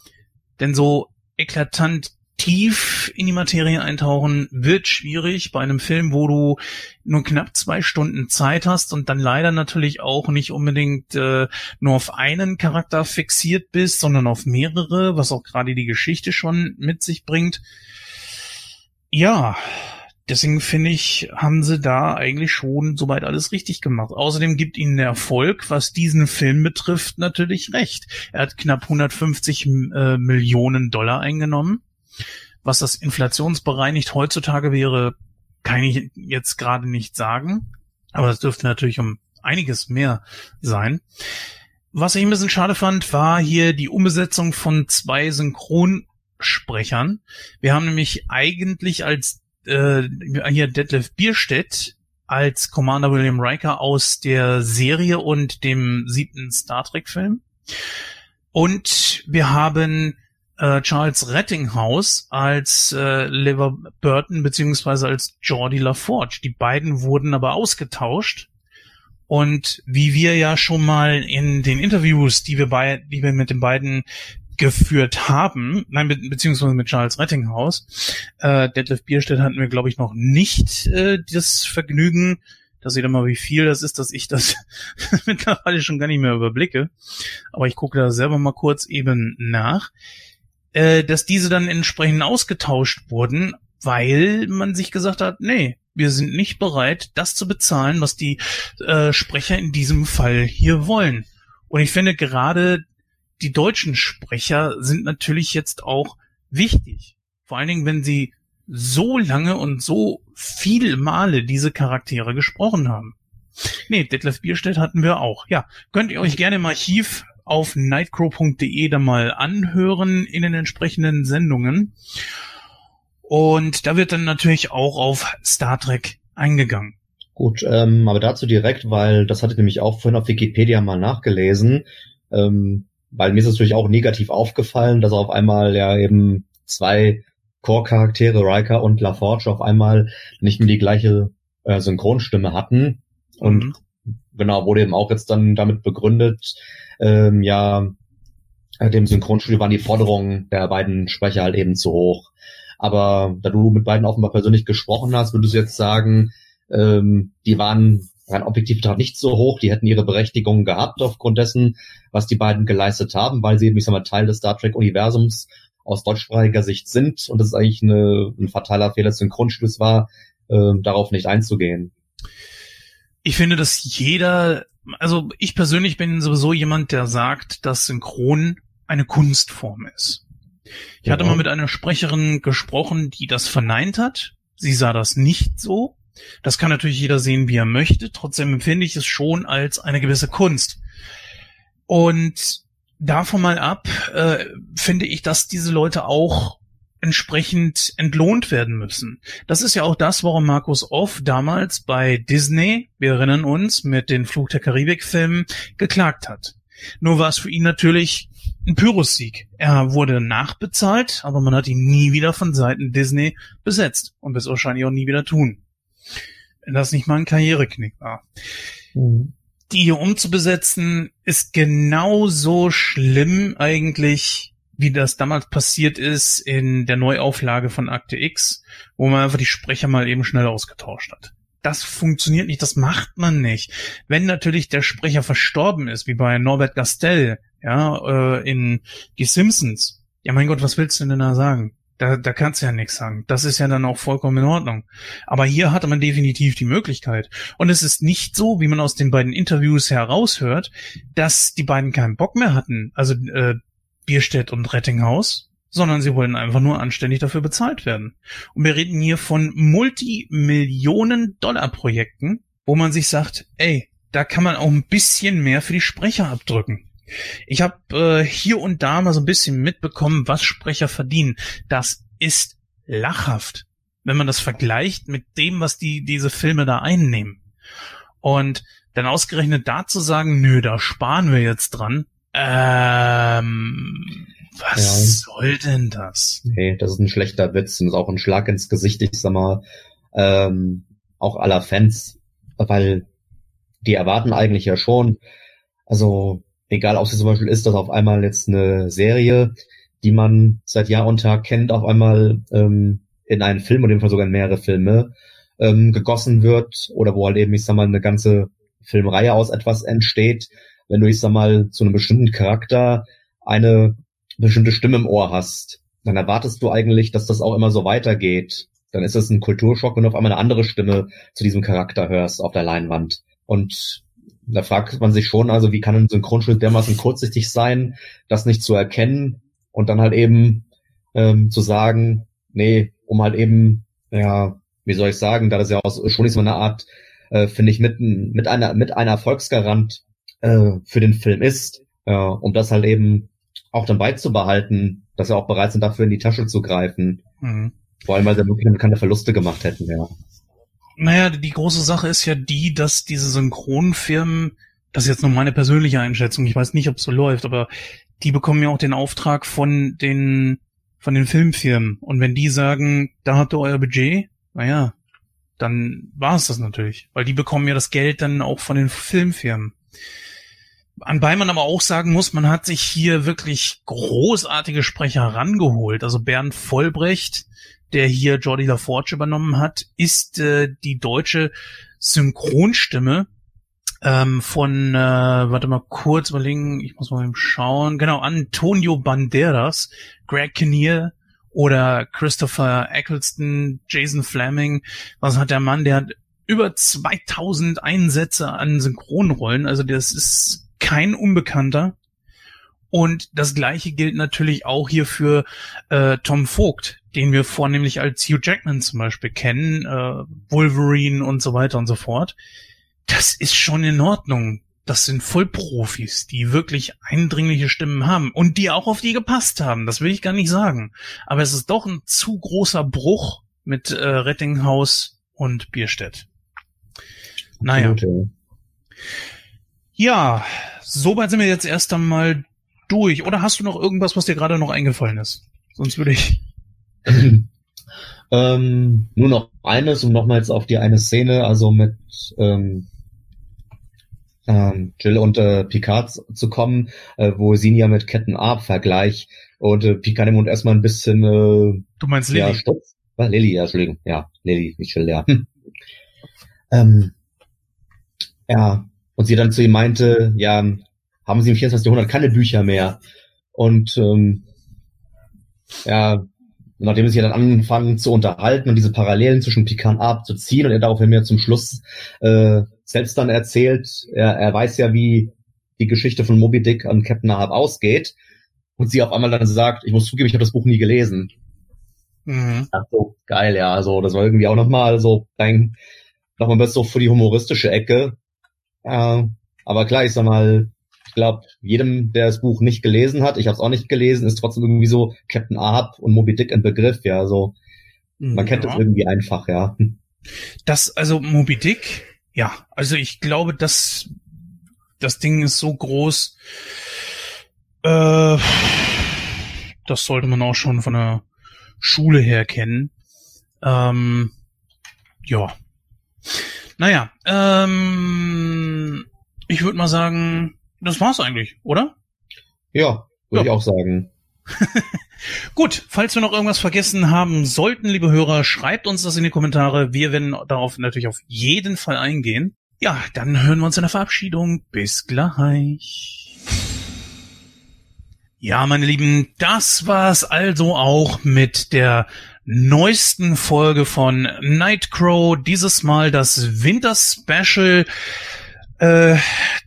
Denn so eklatant tief in die Materie eintauchen wird schwierig bei einem Film, wo du nur knapp zwei Stunden Zeit hast und dann leider natürlich auch nicht unbedingt äh, nur auf einen Charakter fixiert bist, sondern auf mehrere, was auch gerade die Geschichte schon mit sich bringt. Ja, deswegen finde ich, haben sie da eigentlich schon soweit alles richtig gemacht. Außerdem gibt ihnen der Erfolg, was diesen Film betrifft, natürlich recht. Er hat knapp 150 äh, Millionen Dollar eingenommen was das inflationsbereinigt heutzutage wäre, kann ich jetzt gerade nicht sagen. Aber das dürfte natürlich um einiges mehr sein. Was ich ein bisschen schade fand, war hier die Umbesetzung von zwei Synchronsprechern. Wir haben nämlich eigentlich als äh, hier Detlef Bierstedt als Commander William Riker aus der Serie und dem siebten Star Trek Film. Und wir haben äh, Charles Rettinghaus als äh, Lever Burton beziehungsweise als Geordie LaForge. Die beiden wurden aber ausgetauscht. Und wie wir ja schon mal in den Interviews, die wir bei, die wir mit den beiden geführt haben, nein, be beziehungsweise mit Charles Rettinghaus, äh, Detlef Bierstedt hatten wir, glaube ich, noch nicht äh, das Vergnügen, da seht ihr mal, wie viel das ist, dass ich das mittlerweile schon gar nicht mehr überblicke. Aber ich gucke da selber mal kurz eben nach äh, dass diese dann entsprechend ausgetauscht wurden, weil man sich gesagt hat, nee, wir sind nicht bereit, das zu bezahlen, was die äh, Sprecher in diesem Fall hier wollen. Und ich finde gerade die deutschen Sprecher sind natürlich jetzt auch wichtig. Vor allen Dingen, wenn sie so lange und so viele Male diese Charaktere gesprochen haben. Nee, Detlef Bierstedt hatten wir auch. Ja, könnt ihr euch gerne im Archiv auf nightcrow.de dann mal anhören in den entsprechenden Sendungen. Und da wird dann natürlich auch auf Star Trek eingegangen. Gut, ähm, aber dazu direkt, weil das hatte ich nämlich auch vorhin auf Wikipedia mal nachgelesen, ähm, weil mir ist es natürlich auch negativ aufgefallen, dass auf einmal ja eben zwei Core-Charaktere, Riker und LaForge, auf einmal nicht mehr die gleiche äh, Synchronstimme hatten. Und mhm. genau, wurde eben auch jetzt dann damit begründet, ähm, ja, äh, dem Synchronstudio waren die Forderungen der beiden Sprecher halt eben zu hoch. Aber da du mit beiden offenbar persönlich gesprochen hast, würdest du jetzt sagen, ähm, die waren rein objektiv nicht so hoch, die hätten ihre Berechtigung gehabt aufgrund dessen, was die beiden geleistet haben, weil sie eben, ich sag mal, Teil des Star Trek-Universums aus deutschsprachiger Sicht sind und es eigentlich eine, ein fataler Fehler des Synchronstudios war, äh, darauf nicht einzugehen. Ich finde, dass jeder also ich persönlich bin sowieso jemand, der sagt, dass Synchron eine Kunstform ist. Ich ja. hatte mal mit einer Sprecherin gesprochen, die das verneint hat. Sie sah das nicht so. Das kann natürlich jeder sehen, wie er möchte. Trotzdem empfinde ich es schon als eine gewisse Kunst. Und davon mal ab, äh, finde ich, dass diese Leute auch entsprechend entlohnt werden müssen. Das ist ja auch das, warum Markus Off damals bei Disney, wir erinnern uns, mit den Flug der Karibik-Filmen geklagt hat. Nur war es für ihn natürlich ein Pyrrhus-Sieg. Er wurde nachbezahlt, aber man hat ihn nie wieder von Seiten Disney besetzt und wird es wahrscheinlich auch nie wieder tun. Wenn das nicht mal ein Karriereknick war. Mhm. Die hier umzubesetzen ist genauso schlimm eigentlich wie das damals passiert ist in der Neuauflage von Akte X, wo man einfach die Sprecher mal eben schnell ausgetauscht hat. Das funktioniert nicht, das macht man nicht. Wenn natürlich der Sprecher verstorben ist, wie bei Norbert Gastel, ja, äh, in Die Simpsons, ja mein Gott, was willst du denn da sagen? Da, da kannst du ja nichts sagen. Das ist ja dann auch vollkommen in Ordnung. Aber hier hatte man definitiv die Möglichkeit. Und es ist nicht so, wie man aus den beiden Interviews heraushört, dass die beiden keinen Bock mehr hatten. Also äh, Bierstedt und Rettinghaus, sondern sie wollen einfach nur anständig dafür bezahlt werden. Und wir reden hier von Multimillionen-Dollar-Projekten, wo man sich sagt, ey, da kann man auch ein bisschen mehr für die Sprecher abdrücken. Ich habe äh, hier und da mal so ein bisschen mitbekommen, was Sprecher verdienen. Das ist lachhaft, wenn man das vergleicht mit dem, was die diese Filme da einnehmen. Und dann ausgerechnet da zu sagen, nö, da sparen wir jetzt dran, ähm, was ja. soll denn das? Nee, das ist ein schlechter Witz und ist auch ein Schlag ins Gesicht, ich sag mal, ähm, auch aller Fans, weil die erwarten eigentlich ja schon, also egal, ob es zum Beispiel ist, dass auf einmal jetzt eine Serie, die man seit Jahr und Tag kennt, auf einmal ähm, in einen Film, oder in dem Fall sogar in mehrere Filme, ähm, gegossen wird, oder wo halt eben, ich sag mal, eine ganze Filmreihe aus etwas entsteht, wenn du, ich sag mal, zu einem bestimmten Charakter eine bestimmte Stimme im Ohr hast, dann erwartest du eigentlich, dass das auch immer so weitergeht. Dann ist es ein Kulturschock, wenn du auf einmal eine andere Stimme zu diesem Charakter hörst auf der Leinwand. Und da fragt man sich schon, also wie kann ein Synchronschnitt dermaßen kurzsichtig sein, das nicht zu erkennen und dann halt eben ähm, zu sagen, nee, um halt eben, ja, wie soll ich sagen, da das ja auch schon ist so eine Art, äh, finde ich, mit, mit einer mit einer Erfolgsgarant äh, für den Film ist, äh, um das halt eben auch dann beizubehalten, dass sie auch bereit sind, dafür in die Tasche zu greifen. Mhm. Vor allem, weil sie wirklich keine Verluste gemacht hätten, ja. Naja, die große Sache ist ja die, dass diese Synchronfirmen, das ist jetzt nur meine persönliche Einschätzung, ich weiß nicht, ob es so läuft, aber die bekommen ja auch den Auftrag von den von den Filmfirmen. Und wenn die sagen, da habt ihr euer Budget, naja, dann war es das natürlich. Weil die bekommen ja das Geld dann auch von den Filmfirmen. Anbei man aber auch sagen muss, man hat sich hier wirklich großartige Sprecher rangeholt. Also Bernd Vollbrecht, der hier Jordi LaForge übernommen hat, ist äh, die deutsche Synchronstimme ähm, von, äh, warte mal kurz überlegen, ich muss mal eben schauen, genau, Antonio Banderas, Greg Kinnear oder Christopher Eccleston, Jason Fleming. Was hat der Mann? Der hat über 2000 Einsätze an Synchronrollen, also das ist kein Unbekannter. Und das gleiche gilt natürlich auch hier für äh, Tom Vogt, den wir vornehmlich als Hugh Jackman zum Beispiel kennen, äh, Wolverine und so weiter und so fort. Das ist schon in Ordnung. Das sind Vollprofis, die wirklich eindringliche Stimmen haben und die auch auf die gepasst haben. Das will ich gar nicht sagen. Aber es ist doch ein zu großer Bruch mit äh, Rettinghaus und Bierstedt. Naja. Ja, soweit sind wir jetzt erst einmal durch. Oder hast du noch irgendwas, was dir gerade noch eingefallen ist? Sonst würde ich. ähm, nur noch eines, um nochmals auf die eine Szene, also mit ähm, ähm, Jill und äh, Picard zu kommen, äh, wo sie ihn ja mit Captain Arp vergleicht und äh, Picard im Mund erstmal ein bisschen äh, Du meinst Lilly? Ja, Stutz. Äh, Lilly, ja, Entschuldigung. Ja, Lilly, nicht Jill, ja. ähm, ja, und sie dann zu ihm meinte, ja, haben sie im 24. Jahrhundert keine Bücher mehr. Und ähm, ja, nachdem sie dann anfangen zu unterhalten und diese Parallelen zwischen Picard abzuziehen und er daraufhin mir zum Schluss äh, selbst dann erzählt, er, er weiß ja, wie die Geschichte von Moby Dick an Captain Ahab ausgeht. Und sie auf einmal dann sagt, ich muss zugeben, ich habe das Buch nie gelesen. Mhm. Ach so, geil, ja. Also das war irgendwie auch nochmal so ein, nochmal besser so für die humoristische Ecke. Äh, aber klar, ich sag mal, ich glaube, jedem, der das Buch nicht gelesen hat, ich habe es auch nicht gelesen, ist trotzdem irgendwie so Captain Ahab und Moby Dick ein Begriff, ja, so. Man kennt das irgendwie einfach, ja. Das, also Moby Dick, ja, also ich glaube, dass das Ding ist so groß, äh, das sollte man auch schon von der Schule her kennen. Ähm, ja. Naja, ähm, ich würde mal sagen, das war's eigentlich, oder? Ja, würde ja. ich auch sagen. Gut, falls wir noch irgendwas vergessen haben sollten, liebe Hörer, schreibt uns das in die Kommentare. Wir werden darauf natürlich auf jeden Fall eingehen. Ja, dann hören wir uns in der Verabschiedung. Bis gleich. Ja, meine Lieben, das war's also auch mit der neuesten Folge von Nightcrow. Dieses Mal das Winter Special.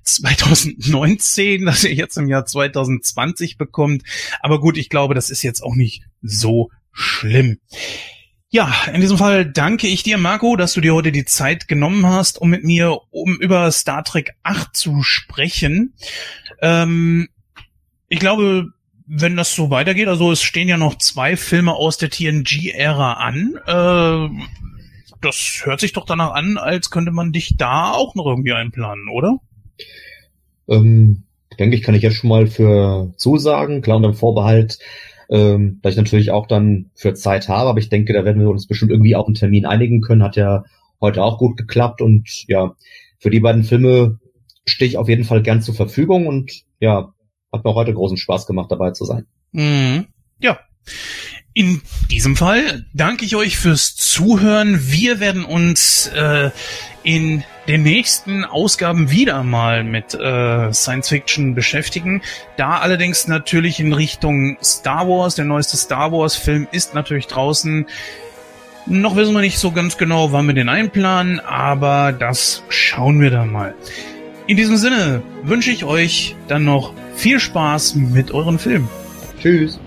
2019, äh, das ihr jetzt im Jahr 2020 bekommt. Aber gut, ich glaube, das ist jetzt auch nicht so schlimm. Ja, in diesem Fall danke ich dir, Marco, dass du dir heute die Zeit genommen hast, um mit mir um über Star Trek 8 zu sprechen. Ähm, ich glaube, wenn das so weitergeht, also es stehen ja noch zwei Filme aus der TNG-Ära an. Äh, das hört sich doch danach an, als könnte man dich da auch noch irgendwie einplanen, oder? Ähm, denke ich, kann ich jetzt schon mal für zusagen. Klar, unter dem Vorbehalt, ähm, da ich natürlich auch dann für Zeit habe, aber ich denke, da werden wir uns bestimmt irgendwie auch einen Termin einigen können. Hat ja heute auch gut geklappt und ja, für die beiden Filme stehe ich auf jeden Fall gern zur Verfügung und ja, hat mir auch heute großen Spaß gemacht, dabei zu sein. Mhm. Ja. In diesem Fall danke ich euch fürs Zuhören. Wir werden uns äh, in den nächsten Ausgaben wieder mal mit äh, Science Fiction beschäftigen. Da allerdings natürlich in Richtung Star Wars. Der neueste Star Wars Film ist natürlich draußen. Noch wissen wir nicht so ganz genau, wann wir den einplanen, aber das schauen wir dann mal. In diesem Sinne wünsche ich euch dann noch viel Spaß mit euren Filmen. Tschüss.